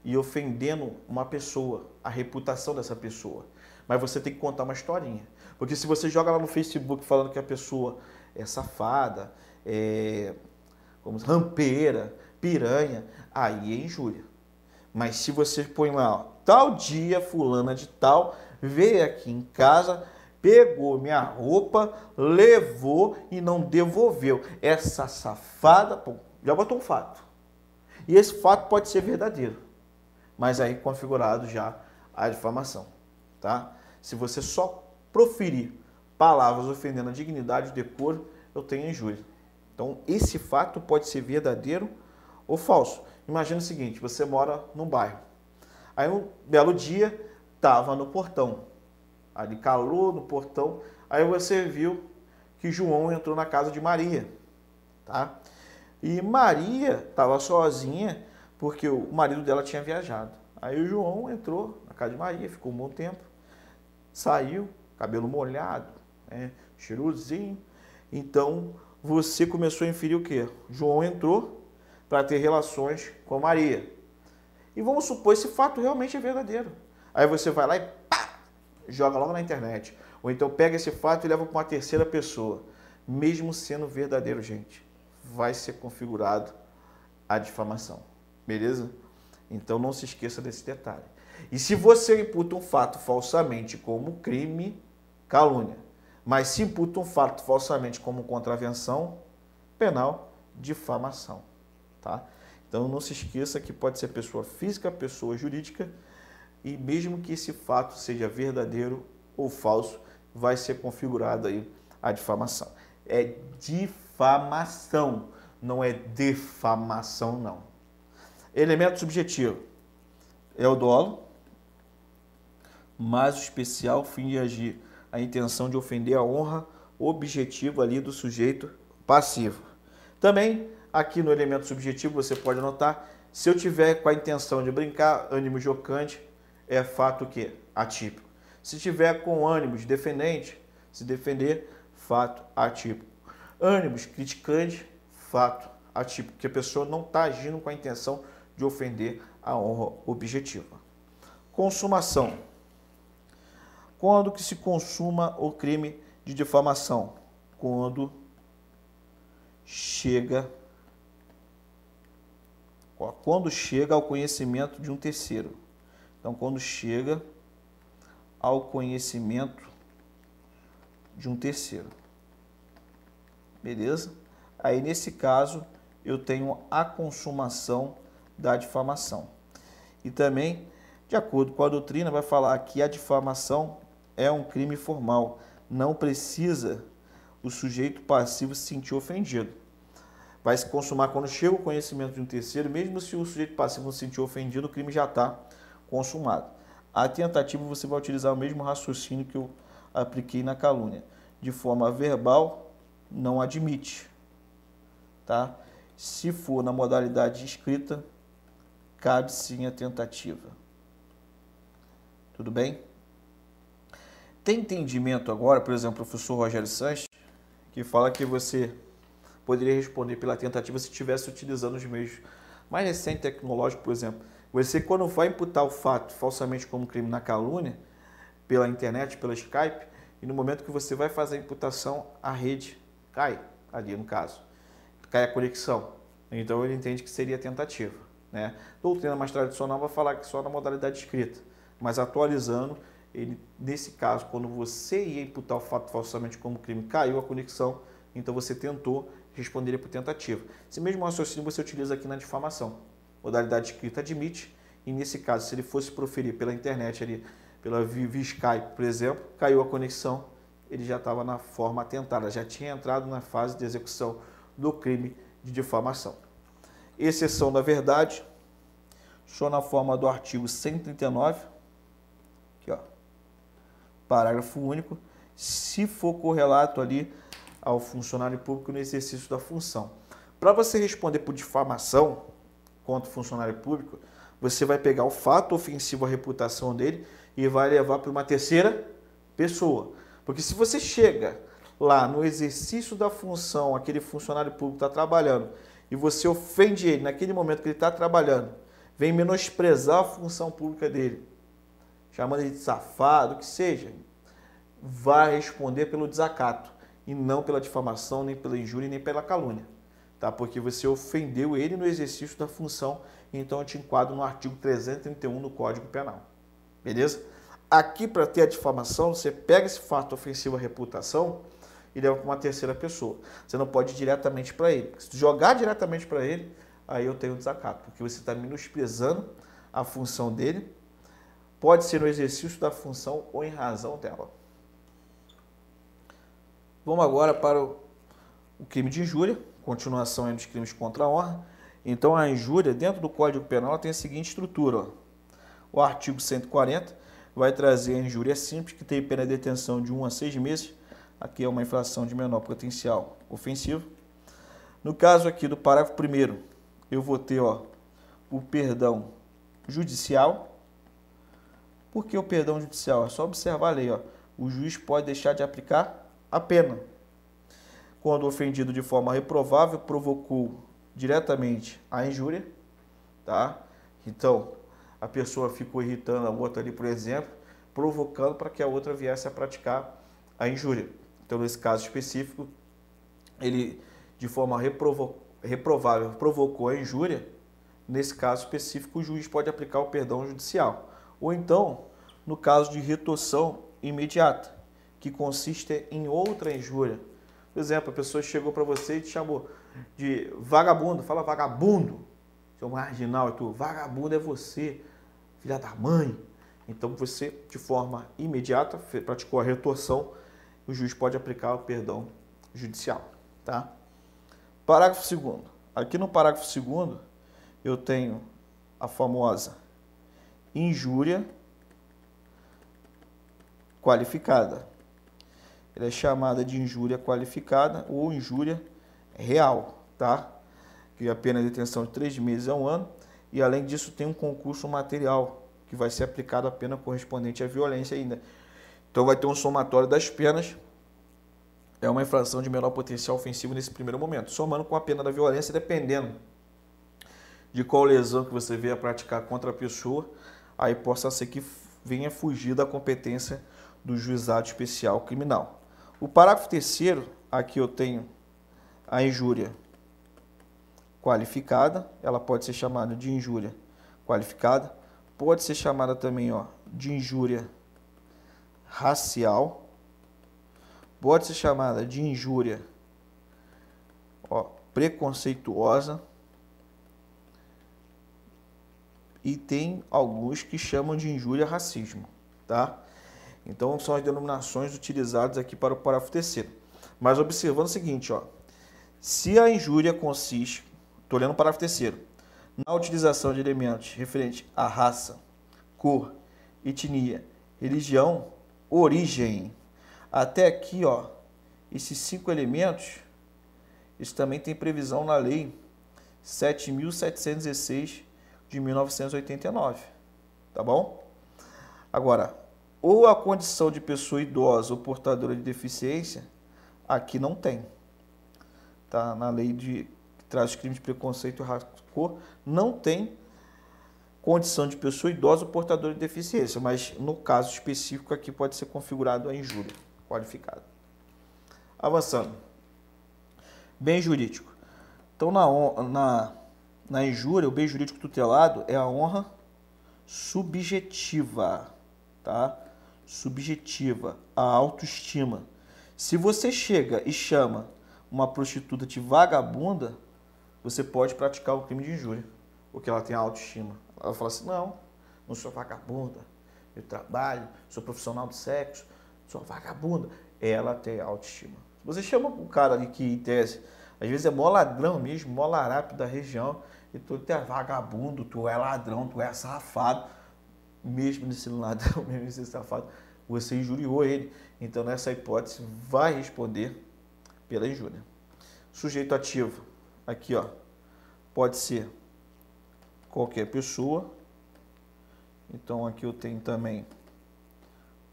e ofendendo uma pessoa, a reputação dessa pessoa. Mas você tem que contar uma historinha. Porque se você joga lá no Facebook falando que a pessoa é safada, é como rampeira, piranha, aí é injúria. Mas se você põe lá, ó, tal dia fulana de tal veio aqui em casa, pegou minha roupa, levou e não devolveu. Essa safada, pô, já botou um fato. E esse fato pode ser verdadeiro, mas aí configurado já a difamação, tá? Se você só proferir palavras ofendendo a dignidade o decoro, eu tenho injúria. Então, esse fato pode ser verdadeiro ou falso. Imagina o seguinte, você mora num bairro. Aí um belo dia, estava no portão. Ali calou no portão. Aí você viu que João entrou na casa de Maria. Tá? E Maria estava sozinha porque o marido dela tinha viajado. Aí o João entrou na casa de Maria, ficou um bom tempo. Saiu, cabelo molhado, né? cheirosinho. Então você começou a inferir o quê? João entrou para ter relações com Maria. E vamos supor esse fato realmente é verdadeiro. Aí você vai lá e pá, joga logo na internet. Ou então pega esse fato e leva para uma terceira pessoa. Mesmo sendo verdadeiro, gente, vai ser configurado a difamação. Beleza? Então não se esqueça desse detalhe. E se você imputa um fato falsamente como crime, calúnia, mas se imputa um fato falsamente como contravenção penal, difamação, tá? Então não se esqueça que pode ser pessoa física, pessoa jurídica, e mesmo que esse fato seja verdadeiro ou falso, vai ser configurada aí a difamação. É difamação, não é defamação não. Elemento subjetivo é o dolo, mas o especial fim de agir a intenção de ofender a honra objetivo ali do sujeito passivo. Também aqui no elemento subjetivo você pode anotar, se eu tiver com a intenção de brincar, ânimo jocante, é fato que atípico. Se tiver com ânimos defendente, se defender, fato atípico. Ânimos criticante, fato atípico, que a pessoa não está agindo com a intenção de ofender a honra objetiva. Consumação quando que se consuma o crime de difamação? Quando chega quando chega ao conhecimento de um terceiro. Então, quando chega ao conhecimento de um terceiro. Beleza? Aí, nesse caso, eu tenho a consumação da difamação. E também, de acordo com a doutrina, vai falar que a difamação é um crime formal. Não precisa o sujeito passivo se sentir ofendido. Vai se consumar quando chega o conhecimento de um terceiro, mesmo se o sujeito passivo não se sentir ofendido, o crime já está consumado. A tentativa você vai utilizar o mesmo raciocínio que eu apliquei na calúnia. De forma verbal, não admite. Tá? Se for na modalidade escrita, cabe sim a tentativa. Tudo bem? Tem entendimento agora, por exemplo, o professor Rogério Sanches, que fala que você poderia responder pela tentativa se estivesse utilizando os meios mais recentes tecnológicos, por exemplo. Você, quando vai imputar o fato falsamente como crime na calúnia, pela internet, pela Skype, e no momento que você vai fazer a imputação, a rede cai, ali no caso. Cai a conexão. Então ele entende que seria tentativa. Né? Doutrina mais tradicional vai falar que só na modalidade escrita, mas atualizando ele, nesse caso, quando você ia imputar o fato falsamente como crime, caiu a conexão, então você tentou responder por tentativa. Esse mesmo raciocínio você utiliza aqui na difamação. Modalidade escrita admite, e nesse caso, se ele fosse proferir pela internet ali, pela via Skype, por exemplo, caiu a conexão, ele já estava na forma atentada, já tinha entrado na fase de execução do crime de difamação. Exceção da verdade, só na forma do artigo 139, aqui ó, parágrafo único, se for correlato ali ao funcionário público no exercício da função. Para você responder por difamação contra o funcionário público, você vai pegar o fato ofensivo à reputação dele e vai levar para uma terceira pessoa. Porque se você chega lá no exercício da função, aquele funcionário público está trabalhando, e você ofende ele naquele momento que ele está trabalhando, vem menosprezar a função pública dele, chamando ele de safado, que seja, vai responder pelo desacato e não pela difamação, nem pela injúria, nem pela calúnia. Tá? Porque você ofendeu ele no exercício da função, então eu te enquadro no artigo 331 do Código Penal. Beleza? Aqui, para ter a difamação, você pega esse fato ofensivo à reputação e leva para uma terceira pessoa. Você não pode ir diretamente para ele. Se jogar diretamente para ele, aí eu tenho desacato, porque você está menosprezando a função dele. Pode ser no exercício da função ou em razão dela. Vamos agora para o, crime de injúria, continuação dos crimes contra a honra. Então, a injúria, dentro do Código Penal, tem a seguinte estrutura. Ó. O artigo 140 vai trazer a injúria simples, que tem pena de detenção de 1 a 6 meses. Aqui é uma infração de menor potencial ofensivo. No caso aqui do parágrafo 1 eu vou ter ó, o perdão judicial. Por que o perdão judicial? É só observar a lei. Ó. O juiz pode deixar de aplicar a pena. Quando ofendido de forma reprovável provocou diretamente a injúria, tá? Então, a pessoa ficou irritando a outra ali, por exemplo, provocando para que a outra viesse a praticar a injúria. Então, nesse caso específico, ele, de forma reprovável, provocou a injúria. Nesse caso específico, o juiz pode aplicar o perdão judicial. Ou então, no caso de retorção imediata, que consiste em outra injúria. Por exemplo, a pessoa chegou para você e te chamou de vagabundo, fala vagabundo, seu marginal, e tu, vagabundo é você, filha da mãe. Então você, de forma imediata, praticou a retorção, o juiz pode aplicar o perdão judicial. Tá? Parágrafo 2 Aqui no parágrafo 2 eu tenho a famosa injúria qualificada. Ela é chamada de injúria qualificada ou injúria real, tá? Que é a pena de detenção de três meses a um ano. E além disso tem um concurso material que vai ser aplicado a pena correspondente à violência ainda. Então vai ter um somatório das penas. É uma infração de menor potencial ofensivo nesse primeiro momento, somando com a pena da violência, dependendo de qual lesão que você venha praticar contra a pessoa, aí possa ser que venha fugir da competência do juizado especial criminal. O parágrafo terceiro, aqui eu tenho a injúria qualificada, ela pode ser chamada de injúria qualificada, pode ser chamada também ó, de injúria racial, pode ser chamada de injúria ó, preconceituosa, e tem alguns que chamam de injúria racismo, tá? Então são as denominações utilizadas aqui para o parágrafo terceiro. Mas observando o seguinte, ó, se a injúria consiste, estou lendo o parágrafo terceiro, na utilização de elementos referentes à raça, cor, etnia, religião, origem. Até aqui, ó, esses cinco elementos, isso também tem previsão na lei 7.716 de 1989, tá bom? Agora, ou a condição de pessoa idosa ou portadora de deficiência, aqui não tem tá? na lei de, que traz os crimes de preconceito e não tem condição de pessoa idosa ou portadora de deficiência, mas no caso específico aqui pode ser configurado a injúria qualificada. Avançando. Bem jurídico. Então, na, na, na injúria, o bem jurídico tutelado é a honra subjetiva, tá? Subjetiva, a autoestima. Se você chega e chama uma prostituta de vagabunda, você pode praticar o crime de injúria, porque ela tem autoestima. Ela fala assim: não, não sou vagabunda, eu trabalho, sou profissional do sexo, sou vagabunda. Ela tem autoestima. Você chama um cara ali que, em tese, às vezes é mó ladrão mesmo, mó larápio da região, e tu é vagabundo, tu é ladrão, tu é safado. Mesmo nesse ladrão, mesmo nesse safado, você injuriou ele. Então, nessa hipótese, vai responder pela injúria. Sujeito ativo, aqui ó, pode ser qualquer pessoa. Então, aqui eu tenho também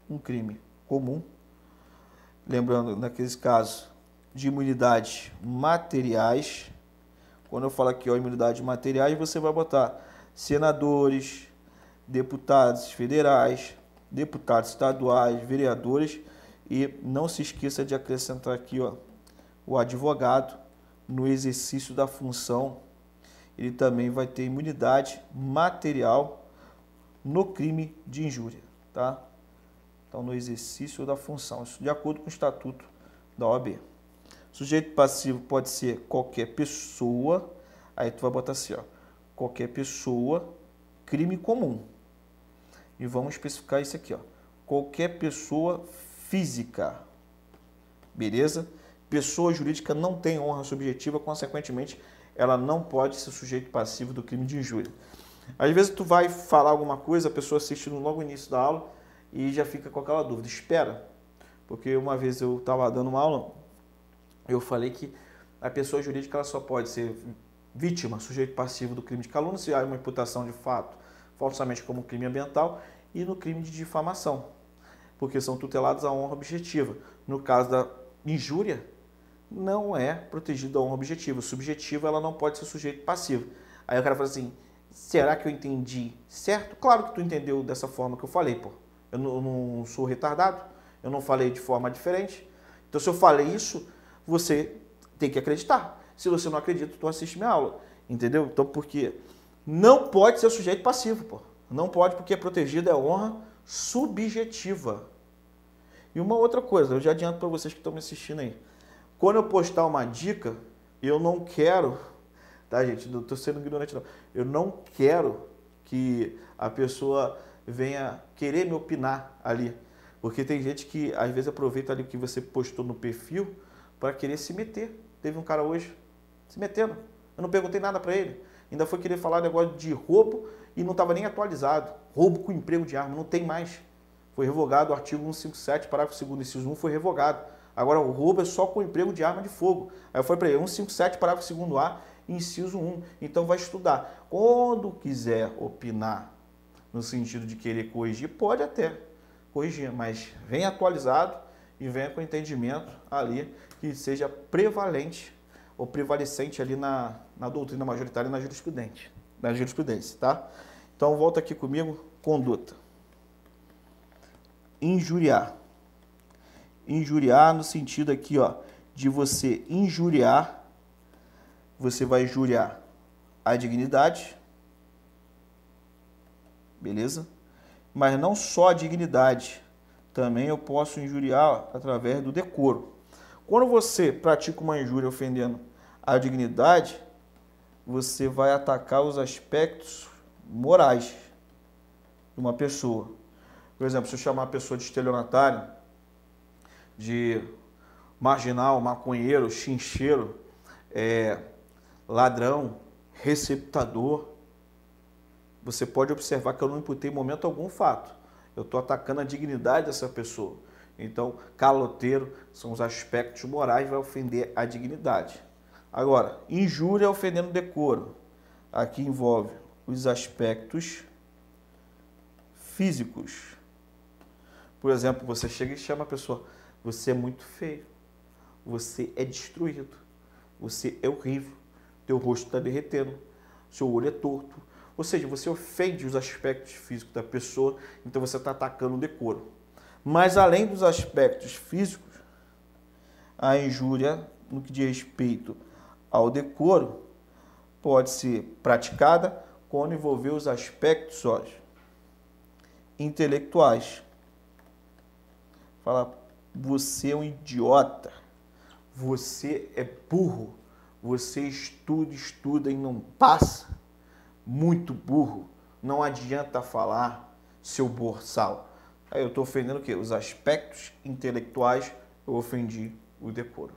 um crime comum. Lembrando, naqueles casos de imunidades materiais, quando eu falo aqui, ó, imunidade materiais, você vai botar senadores, deputados federais, deputados estaduais, vereadores e não se esqueça de acrescentar aqui, ó, o advogado no exercício da função, ele também vai ter imunidade material no crime de injúria, tá? Então, no exercício da função, isso de acordo com o estatuto da OAB. Sujeito passivo pode ser qualquer pessoa, aí tu vai botar assim, ó, qualquer pessoa, crime comum. E vamos especificar isso aqui, ó, qualquer pessoa física, beleza? Pessoa jurídica não tem honra subjetiva, consequentemente, ela não pode ser sujeito passivo do crime de injúria. Às vezes tu vai falar alguma coisa, a pessoa assiste logo no início da aula e já fica com aquela dúvida. Espera, porque uma vez eu estava dando uma aula, eu falei que a pessoa jurídica ela só pode ser vítima, sujeito passivo do crime de calúnia, se há uma imputação de fato falsamente como crime ambiental e no crime de difamação, porque são tutelados a honra objetiva. No caso da injúria, não é protegida a honra objetiva. Subjetiva, ela não pode ser sujeito passivo. Aí o cara fala assim, será que eu entendi certo? Claro que tu entendeu dessa forma que eu falei, pô. Eu não, eu não sou retardado, eu não falei de forma diferente. Então, se eu falei isso, você tem que acreditar. Se você não acredita, tu assiste minha aula. Entendeu? Então, porque não pode ser sujeito passivo, pô. Não pode, porque é protegida é honra subjetiva. E uma outra coisa, eu já adianto para vocês que estão me assistindo aí. Quando eu postar uma dica, eu não quero, tá, gente? Não estou sendo ignorante, não. Eu não quero que a pessoa venha querer me opinar ali. Porque tem gente que às vezes aproveita ali o que você postou no perfil para querer se meter. Teve um cara hoje se metendo. Eu não perguntei nada para ele. Ainda foi querer falar negócio de roubo e não estava nem atualizado. Roubo com emprego de arma, não tem mais. Foi revogado o artigo 157, parágrafo 2 inciso 1 foi revogado. Agora o roubo é só com emprego de arma de fogo. Aí foi para ele, 157, parágrafo 2 A, inciso 1. Então vai estudar. Quando quiser opinar no sentido de querer corrigir, pode até corrigir, mas vem atualizado e venha com entendimento ali que seja prevalente ou prevalecente ali na, na doutrina majoritária e na jurisprudência, na jurisprudência, tá? Então volta aqui comigo, conduta. Injuriar. Injuriar no sentido aqui, ó, de você injuriar, você vai injuriar a dignidade, beleza? Mas não só a dignidade, também eu posso injuriar através do decoro. Quando você pratica uma injúria ofendendo a dignidade, você vai atacar os aspectos morais de uma pessoa. Por exemplo, se eu chamar a pessoa de estelionatário, de marginal, maconheiro, chincheiro, é, ladrão, receptador, você pode observar que eu não imputei em momento algum fato. Eu estou atacando a dignidade dessa pessoa. Então, caloteiro são os aspectos morais, vai ofender a dignidade. Agora, injúria ofendendo decoro. Aqui envolve os aspectos físicos. Por exemplo, você chega e chama a pessoa, você é muito feio, você é destruído, você é horrível, teu rosto está derretendo, seu olho é torto. Ou seja, você ofende os aspectos físicos da pessoa, então você está atacando o decoro. Mas além dos aspectos físicos, a injúria no que diz respeito ao decoro pode ser praticada quando envolver os aspectos intelectuais. Fala, você é um idiota, você é burro, você estuda, estuda e não passa. Muito burro, não adianta falar seu borsal. Aí eu estou ofendendo o quê? Os aspectos intelectuais, eu ofendi o decoro.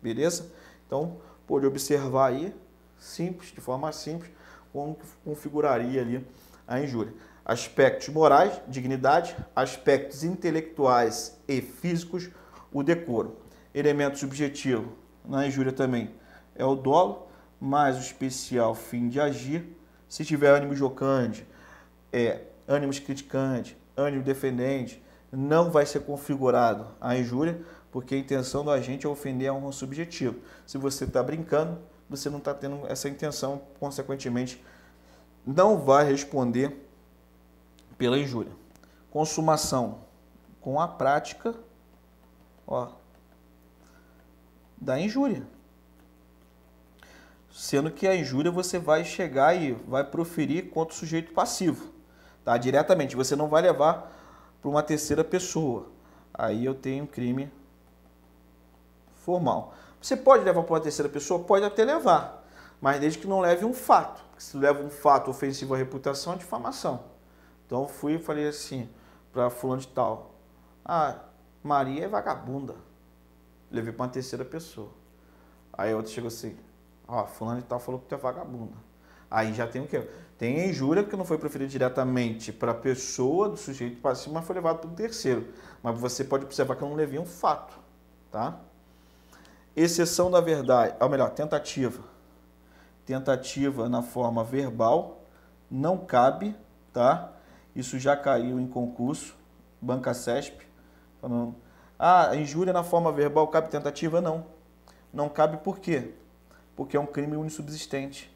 Beleza? Então, pode observar aí, simples, de forma simples, como configuraria ali a injúria. Aspectos morais, dignidade, aspectos intelectuais e físicos, o decoro. Elemento subjetivo na injúria também é o dolo, mais o especial fim de agir. Se tiver ânimo jocante, é ânimo criticante, ânimo defendente, não vai ser configurado a injúria, porque a intenção do agente é ofender a honra subjetiva. Se você está brincando, você não está tendo essa intenção, consequentemente, não vai responder pela injúria. Consumação com a prática ó, da injúria. Sendo que a injúria você vai chegar e vai proferir contra o sujeito passivo, tá? Diretamente, você não vai levar para uma terceira pessoa. Aí eu tenho crime formal. Você pode levar para uma terceira pessoa? Pode até levar, mas desde que não leve um fato. Se leva um fato ofensivo à reputação, é difamação. Então fui e falei assim para fulano de tal: "Ah, Maria é vagabunda". Levei para uma terceira pessoa. Aí outro chegou assim: "Ó, fulano de tal falou que tu é vagabunda". Aí já tem o quê? Tem a injúria que não foi proferido diretamente para a pessoa do sujeito passivo, mas foi levado para o terceiro. Mas você pode observar que eu não levei um fato, tá? Exceção da verdade, ou melhor, tentativa. Tentativa na forma verbal não cabe, tá? Isso já caiu em concurso, Banca CESP, falando, ah, injúria na forma verbal cabe tentativa? Não. Não cabe por quê? Porque é um crime unissubsistente.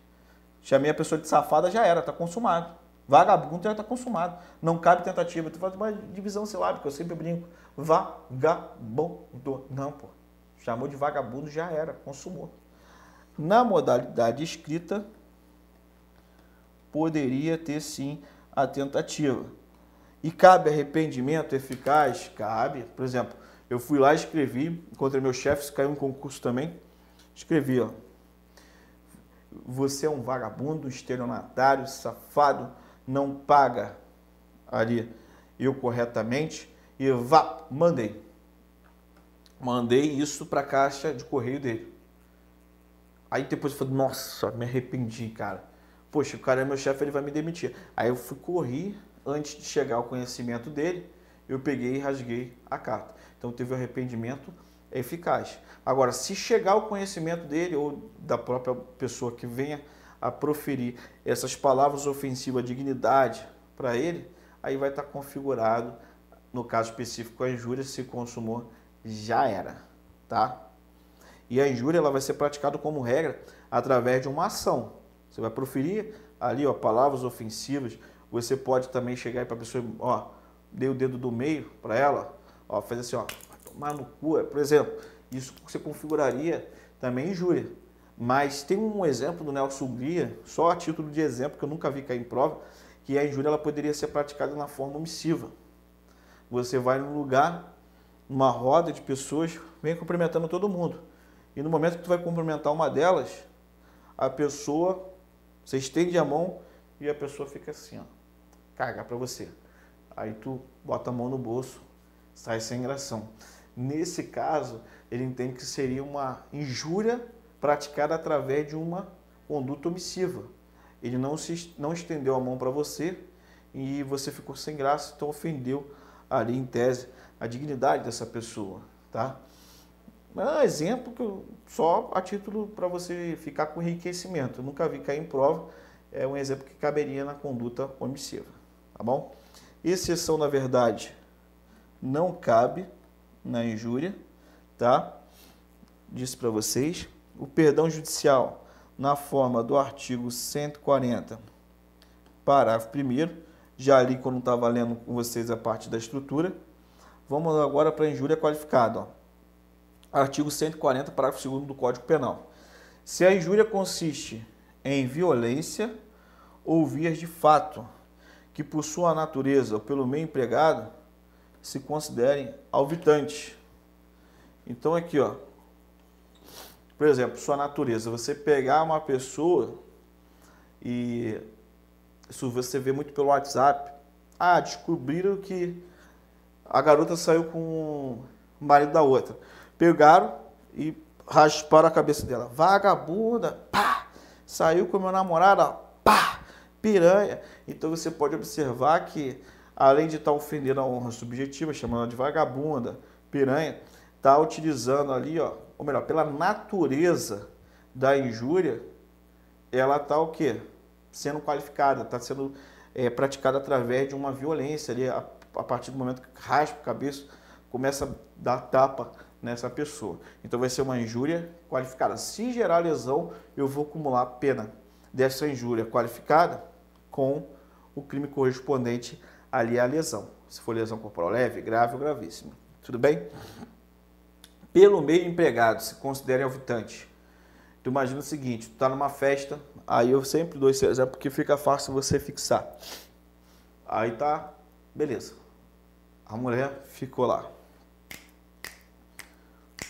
Chamei a pessoa de safada, já era, está consumado. Vagabundo já está consumado. Não cabe tentativa. Tu faz uma divisão silábica, eu sempre brinco. Vagabundo. Não, pô. Chamou de vagabundo, já era, consumou. Na modalidade escrita, poderia ter sim a tentativa. E cabe arrependimento eficaz? Cabe. Por exemplo, eu fui lá e escrevi, encontrei meu chefe, caiu um concurso também. Escrevi, ó. Você é um vagabundo, estelionatário, safado, não paga ali eu corretamente e vá, mandei. Mandei isso para a caixa de correio dele. Aí depois eu falei, nossa, me arrependi, cara. Poxa, o cara é meu chefe, ele vai me demitir. Aí eu fui correr, antes de chegar ao conhecimento dele, eu peguei e rasguei a carta. Então teve arrependimento eficaz. Agora, se chegar ao conhecimento dele ou da própria pessoa que venha a proferir essas palavras ofensivas dignidade para ele, aí vai estar configurado, no caso específico, a injúria se consumou, já era, tá? E a injúria ela vai ser praticada como regra através de uma ação. Você vai proferir ali, ó, palavras ofensivas. Você pode também chegar para a pessoa, ó, dê o dedo do meio para ela, ó, faz assim, ó, tomar no cu, por exemplo. Isso você configuraria também injúria. Mas tem um exemplo do Nelson Hungria, só a título de exemplo, que eu nunca vi cair em prova, que a injúria ela poderia ser praticada na forma omissiva. Você vai num lugar, numa roda de pessoas, vem cumprimentando todo mundo. E no momento que tu vai cumprimentar uma delas, a pessoa, você estende a mão e a pessoa fica assim, ó, caga para você. Aí tu bota a mão no bolso, sai sem gração. Nesse caso, ele entende que seria uma injúria praticada através de uma conduta omissiva. Ele não, se, não estendeu a mão para você e você ficou sem graça, então ofendeu ali em tese a dignidade dessa pessoa, tá? É um exemplo que eu, só a título para você ficar com enriquecimento. Eu nunca vi cair em prova, é um exemplo que caberia na conduta omissiva, tá bom? Exceção, na verdade, não cabe na injúria, tá? Disse para vocês. O perdão judicial na forma do artigo 140, parágrafo 1 já li quando estava lendo com vocês a parte da estrutura. Vamos agora para a injúria qualificada. Ó. Artigo 140, parágrafo 2 do Código Penal. Se a injúria consiste em violência ou vias de fato que por sua natureza ou pelo meio empregado se considerem alvitantes. Então aqui, ó, por exemplo, sua natureza, você pegar uma pessoa e isso você vê muito pelo WhatsApp, Ah, descobriram que a garota saiu com o marido da outra. Pegaram e rasparam a cabeça dela. Vagabunda, pá! Saiu com meu namorado, pá! Piranha. Então você pode observar que, além de estar tá ofendendo a honra subjetiva, chamando de vagabunda, piranha, está utilizando ali, ó, ou melhor, pela natureza da injúria, ela está o quê? Sendo qualificada, está sendo é, praticada através de uma violência ali, a, a partir do momento que raspa a cabeça, começa a dar tapa nessa pessoa. Então vai ser uma injúria qualificada. Se gerar lesão, eu vou acumular a pena dessa injúria qualificada com o crime correspondente ali à lesão. Se for lesão corporal leve, grave ou gravíssima. Tudo bem? Pelo meio empregado, se considere alvitante. Tu imagina o seguinte, tu tá numa festa, aí eu sempre dou esse exemplo porque fica fácil você fixar. Aí tá, beleza. A mulher ficou lá.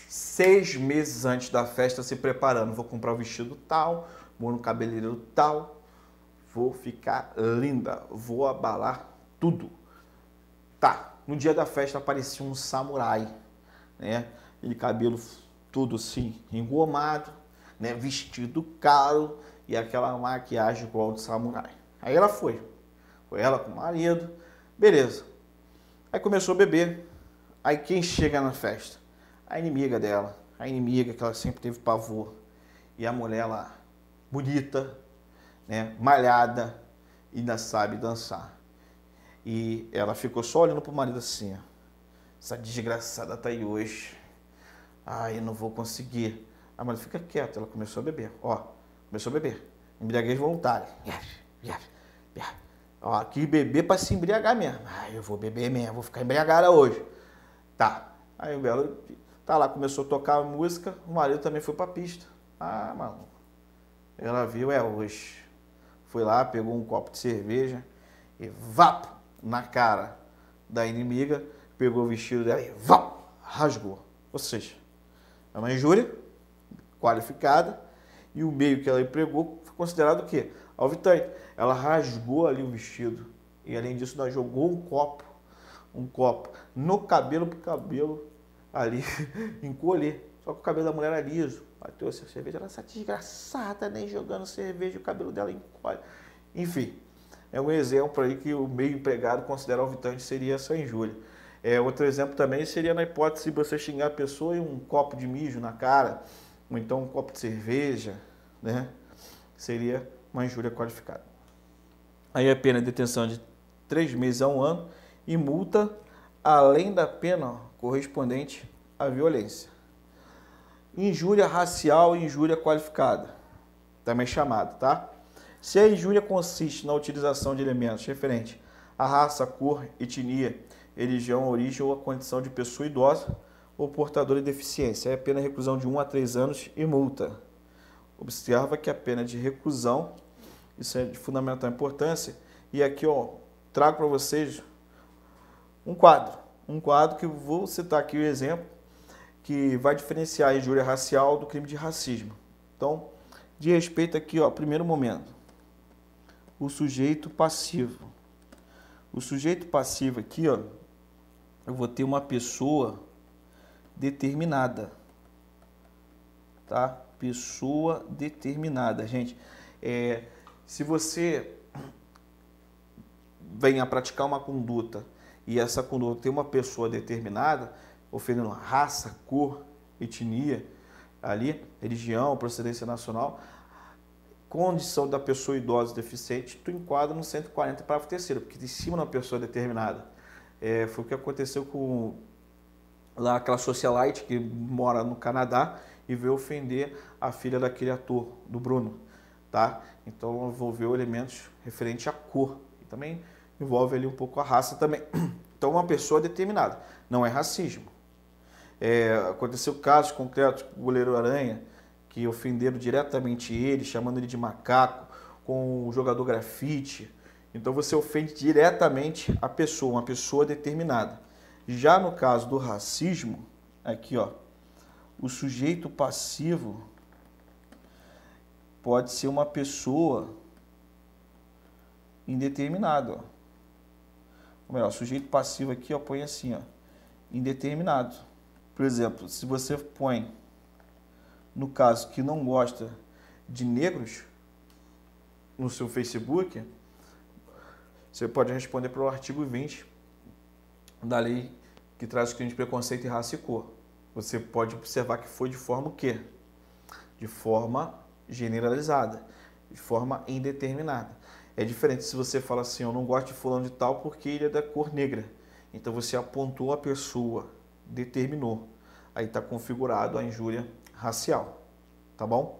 Seis meses antes da festa se preparando. Vou comprar o vestido tal, vou no cabeleireiro tal, vou ficar linda, vou abalar tudo. Tá, no dia da festa aparecia um samurai, né? Ele cabelo tudo assim, engomado, né? Vestido caro e aquela maquiagem igual de samurai. Aí ela foi. Foi ela com o marido. Beleza. Aí começou a beber. Aí quem chega na festa? A inimiga dela. A inimiga que ela sempre teve pavor. E a mulher lá, bonita, né? malhada, ainda sabe dançar. E ela ficou só olhando pro marido assim, ó. Essa desgraçada tá aí hoje. Ai, eu não vou conseguir. A mulher fica quieta, ela começou a beber. Ó, começou a beber. Embriaguez voluntária. Ó, quis beber para se embriagar mesmo. Ai, eu vou beber mesmo, vou ficar embriagada hoje. Tá. Aí o Belo tá lá, começou a tocar a música, o marido também foi pra pista. Ah, maluco. Ela viu, é hoje. Foi lá, pegou um copo de cerveja e vapo na cara da inimiga, pegou o vestido dela e vapo, rasgou. Ou seja, é uma injúria qualificada e o meio que ela empregou foi considerado o quê? Alvitante. Ela rasgou ali o vestido e além disso nós jogou um copo, um copo no cabelo para o cabelo ali encolher. Só que o cabelo da mulher era liso. Bateu essa cerveja, ela essa desgraçada, nem jogando cerveja, o cabelo dela encolhe. Enfim, é um exemplo aí que o meio empregado considera alvitante seria essa injúria. É, outro exemplo também seria na hipótese de você xingar a pessoa e um copo de mijo na cara, ou então um copo de cerveja, né? Seria uma injúria qualificada. Aí a pena de detenção de três meses a um ano e multa além da pena correspondente à violência. Injúria racial e injúria qualificada, também chamada, tá? Se a injúria consiste na utilização de elementos referentes à raça, cor, etnia, religião, origem ou a condição de pessoa idosa ou portadora de deficiência. É a pena de reclusão de 1 a 3 anos e multa. Observa que a pena de reclusão, isso é de fundamental importância, e aqui ó, trago para vocês um quadro, um quadro que vou citar aqui o exemplo, que vai diferenciar a injúria racial do crime de racismo. Então, de respeito aqui, ó, primeiro momento, o sujeito passivo. O sujeito passivo aqui, ó, eu vou ter uma pessoa determinada. Tá? Pessoa determinada, gente. É, se você vem a praticar uma conduta e essa conduta tem uma pessoa determinada, ofendendo raça, cor, etnia, ali, religião, procedência nacional, condição da pessoa idosa deficiente, tu enquadra no 140 parágrafo terceiro, porque de cima uma pessoa determinada. É, foi o que aconteceu com lá aquela socialite que mora no Canadá e veio ofender a filha daquele ator, do Bruno, tá? Então envolveu elementos referentes à cor e também envolve ali um pouco a raça também. Então uma pessoa determinada, não é racismo. É, aconteceu casos concretos o goleiro Aranha, que ofenderam diretamente ele, chamando ele de macaco, com o jogador grafite, então você ofende diretamente a pessoa, uma pessoa determinada. Já no caso do racismo, aqui ó, o sujeito passivo pode ser uma pessoa indeterminada. Ó. ou melhor, sujeito passivo aqui, ó, põe assim, ó, indeterminado. Por exemplo, se você põe, no caso que não gosta de negros no seu Facebook, você pode responder pelo artigo 20 da lei que traz o crime de preconceito e raça e cor. Você pode observar que foi de forma o quê? De forma generalizada, de forma indeterminada. É diferente se você fala assim, eu não gosto de fulano de tal porque ele é da cor negra. Então você apontou a pessoa, determinou. Aí está configurado a injúria racial, tá bom?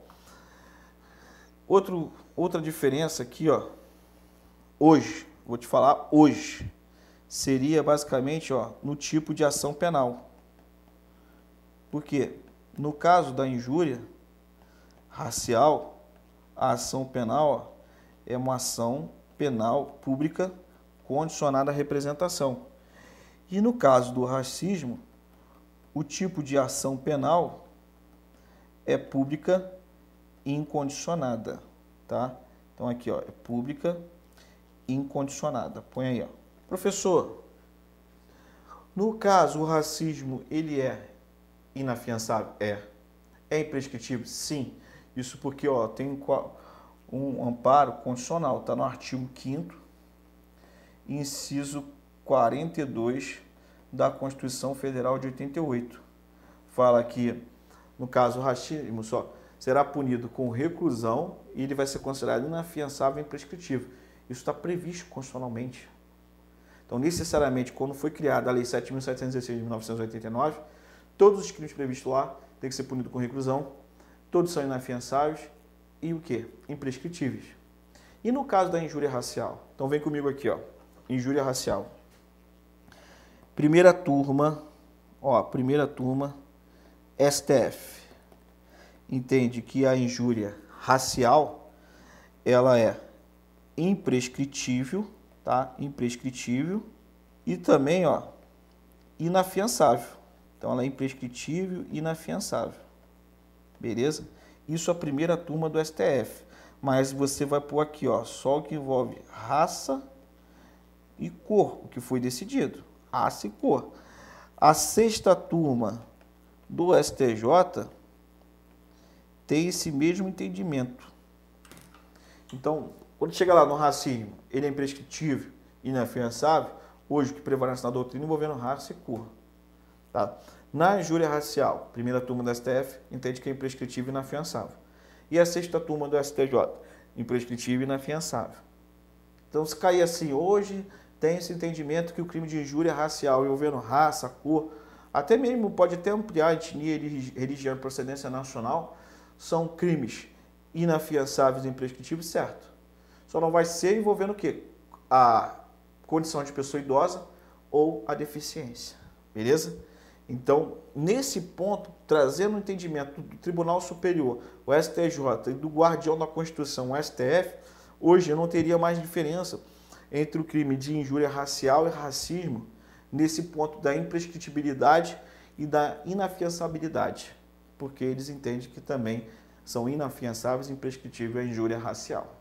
Outro, outra diferença aqui, ó, hoje, vou te falar hoje, seria basicamente ó, no tipo de ação penal. Porque no caso da injúria racial, a ação penal ó, é uma ação penal pública condicionada à representação. E no caso do racismo, o tipo de ação penal é pública incondicionada, tá? Então aqui, ó, é pública incondicionada. Põe aí, ó. Professor, no caso o racismo ele é inafiançável? É. É imprescritível? Sim. Isso porque, ó, tem um amparo condicional, está no artigo 5 inciso 42 da Constituição Federal de 88. Fala que, no caso, o racismo só será punido com reclusão e ele vai ser considerado inafiançável e imprescritível. Isso está previsto constitucionalmente. Então, necessariamente, quando foi criada a Lei 7.716 de 1989, todos os crimes previstos lá têm que ser punidos com reclusão, todos são inafiançáveis e o que? Imprescritíveis. E no caso da injúria racial? Então vem comigo aqui, ó. Injúria racial. Primeira turma, ó, primeira turma, STF. Entende que a injúria racial ela é imprescritível, tá? Imprescritível e também, ó, inafiançável. Então ela é imprescritível e inafiançável. Beleza? Isso é a primeira turma do STF. Mas você vai pôr aqui, ó, só o que envolve raça e cor, o que foi decidido. Raça e cor. A sexta turma do STJ tem esse mesmo entendimento. Então, quando chega lá no racismo, ele é imprescritível, inafiançável, hoje o que prevalece na doutrina envolvendo raça e cor. Tá? Na injúria racial, primeira turma do STF entende que é imprescritível e inafiançável. E a sexta turma do STJ, imprescritível e inafiançável. Então, se cair assim, hoje tem esse entendimento que o crime de injúria racial envolvendo raça, cor, até mesmo pode até ampliar a etnia, religião e procedência nacional, são crimes inafiançáveis e imprescritíveis, certo? Só não vai ser envolvendo o quê? A condição de pessoa idosa ou a deficiência, beleza? Então, nesse ponto, trazendo o entendimento do Tribunal Superior, o STJ, e do guardião da Constituição, o STF, hoje eu não teria mais diferença entre o crime de injúria racial e racismo nesse ponto da imprescritibilidade e da inafiançabilidade, porque eles entendem que também são inafiançáveis e imprescritível a injúria racial.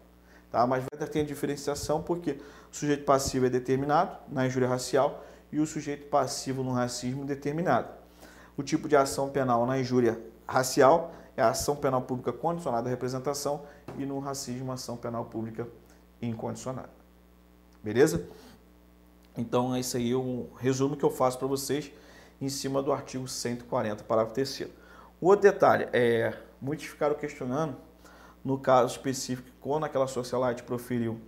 Tá? Mas vai ter diferenciação porque o sujeito passivo é determinado na injúria racial e o sujeito passivo no racismo determinado. O tipo de ação penal na injúria racial é a ação penal pública condicionada à representação e no racismo, ação penal pública incondicionada. Beleza? Então, isso aí é um resumo que eu faço para vocês em cima do artigo 140, parágrafo 3 O outro detalhe é, muitos ficaram questionando, no caso específico, quando aquela socialite proferiu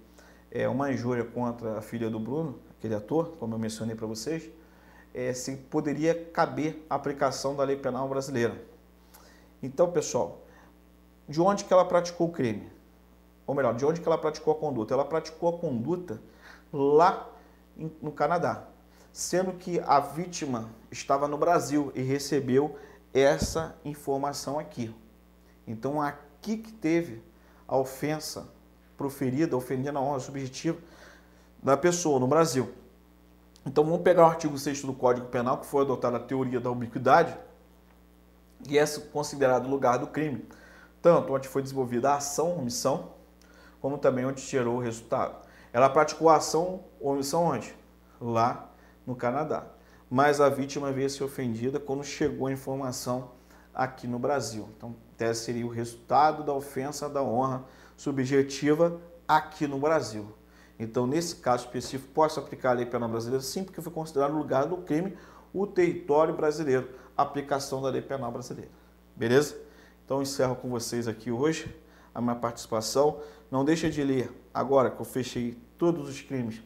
é, uma injúria contra a filha do Bruno, aquele ator, como eu mencionei para vocês, é, se poderia caber a aplicação da lei penal brasileira. Então, pessoal, de onde que ela praticou o crime? Ou melhor, de onde que ela praticou a conduta? Ela praticou a conduta lá no Canadá, sendo que a vítima estava no Brasil e recebeu essa informação aqui. Então, aqui que teve a ofensa proferida, ofendendo a honra subjetiva da pessoa no Brasil. Então vamos pegar o artigo 6 do Código Penal, que foi adotada a teoria da ubiquidade, e é considerado lugar do crime, tanto onde foi desenvolvida a ação omissão, como também onde gerou o resultado. Ela praticou a ação omissão onde? lá no Canadá. Mas a vítima veio ser ofendida quando chegou a informação aqui no Brasil. Então, esse seria o resultado da ofensa da honra subjetiva aqui no Brasil. Então, nesse caso específico, posso aplicar a lei penal brasileira sim, porque foi considerado o lugar do crime o território brasileiro, aplicação da lei penal brasileira. Beleza? Então, encerro com vocês aqui hoje a minha participação. Não deixa de ler, agora que eu fechei todos os crimes,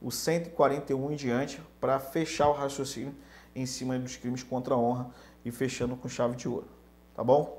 o 141 em diante, para fechar o raciocínio em cima dos crimes contra a honra e fechando com chave de ouro. Tá bom?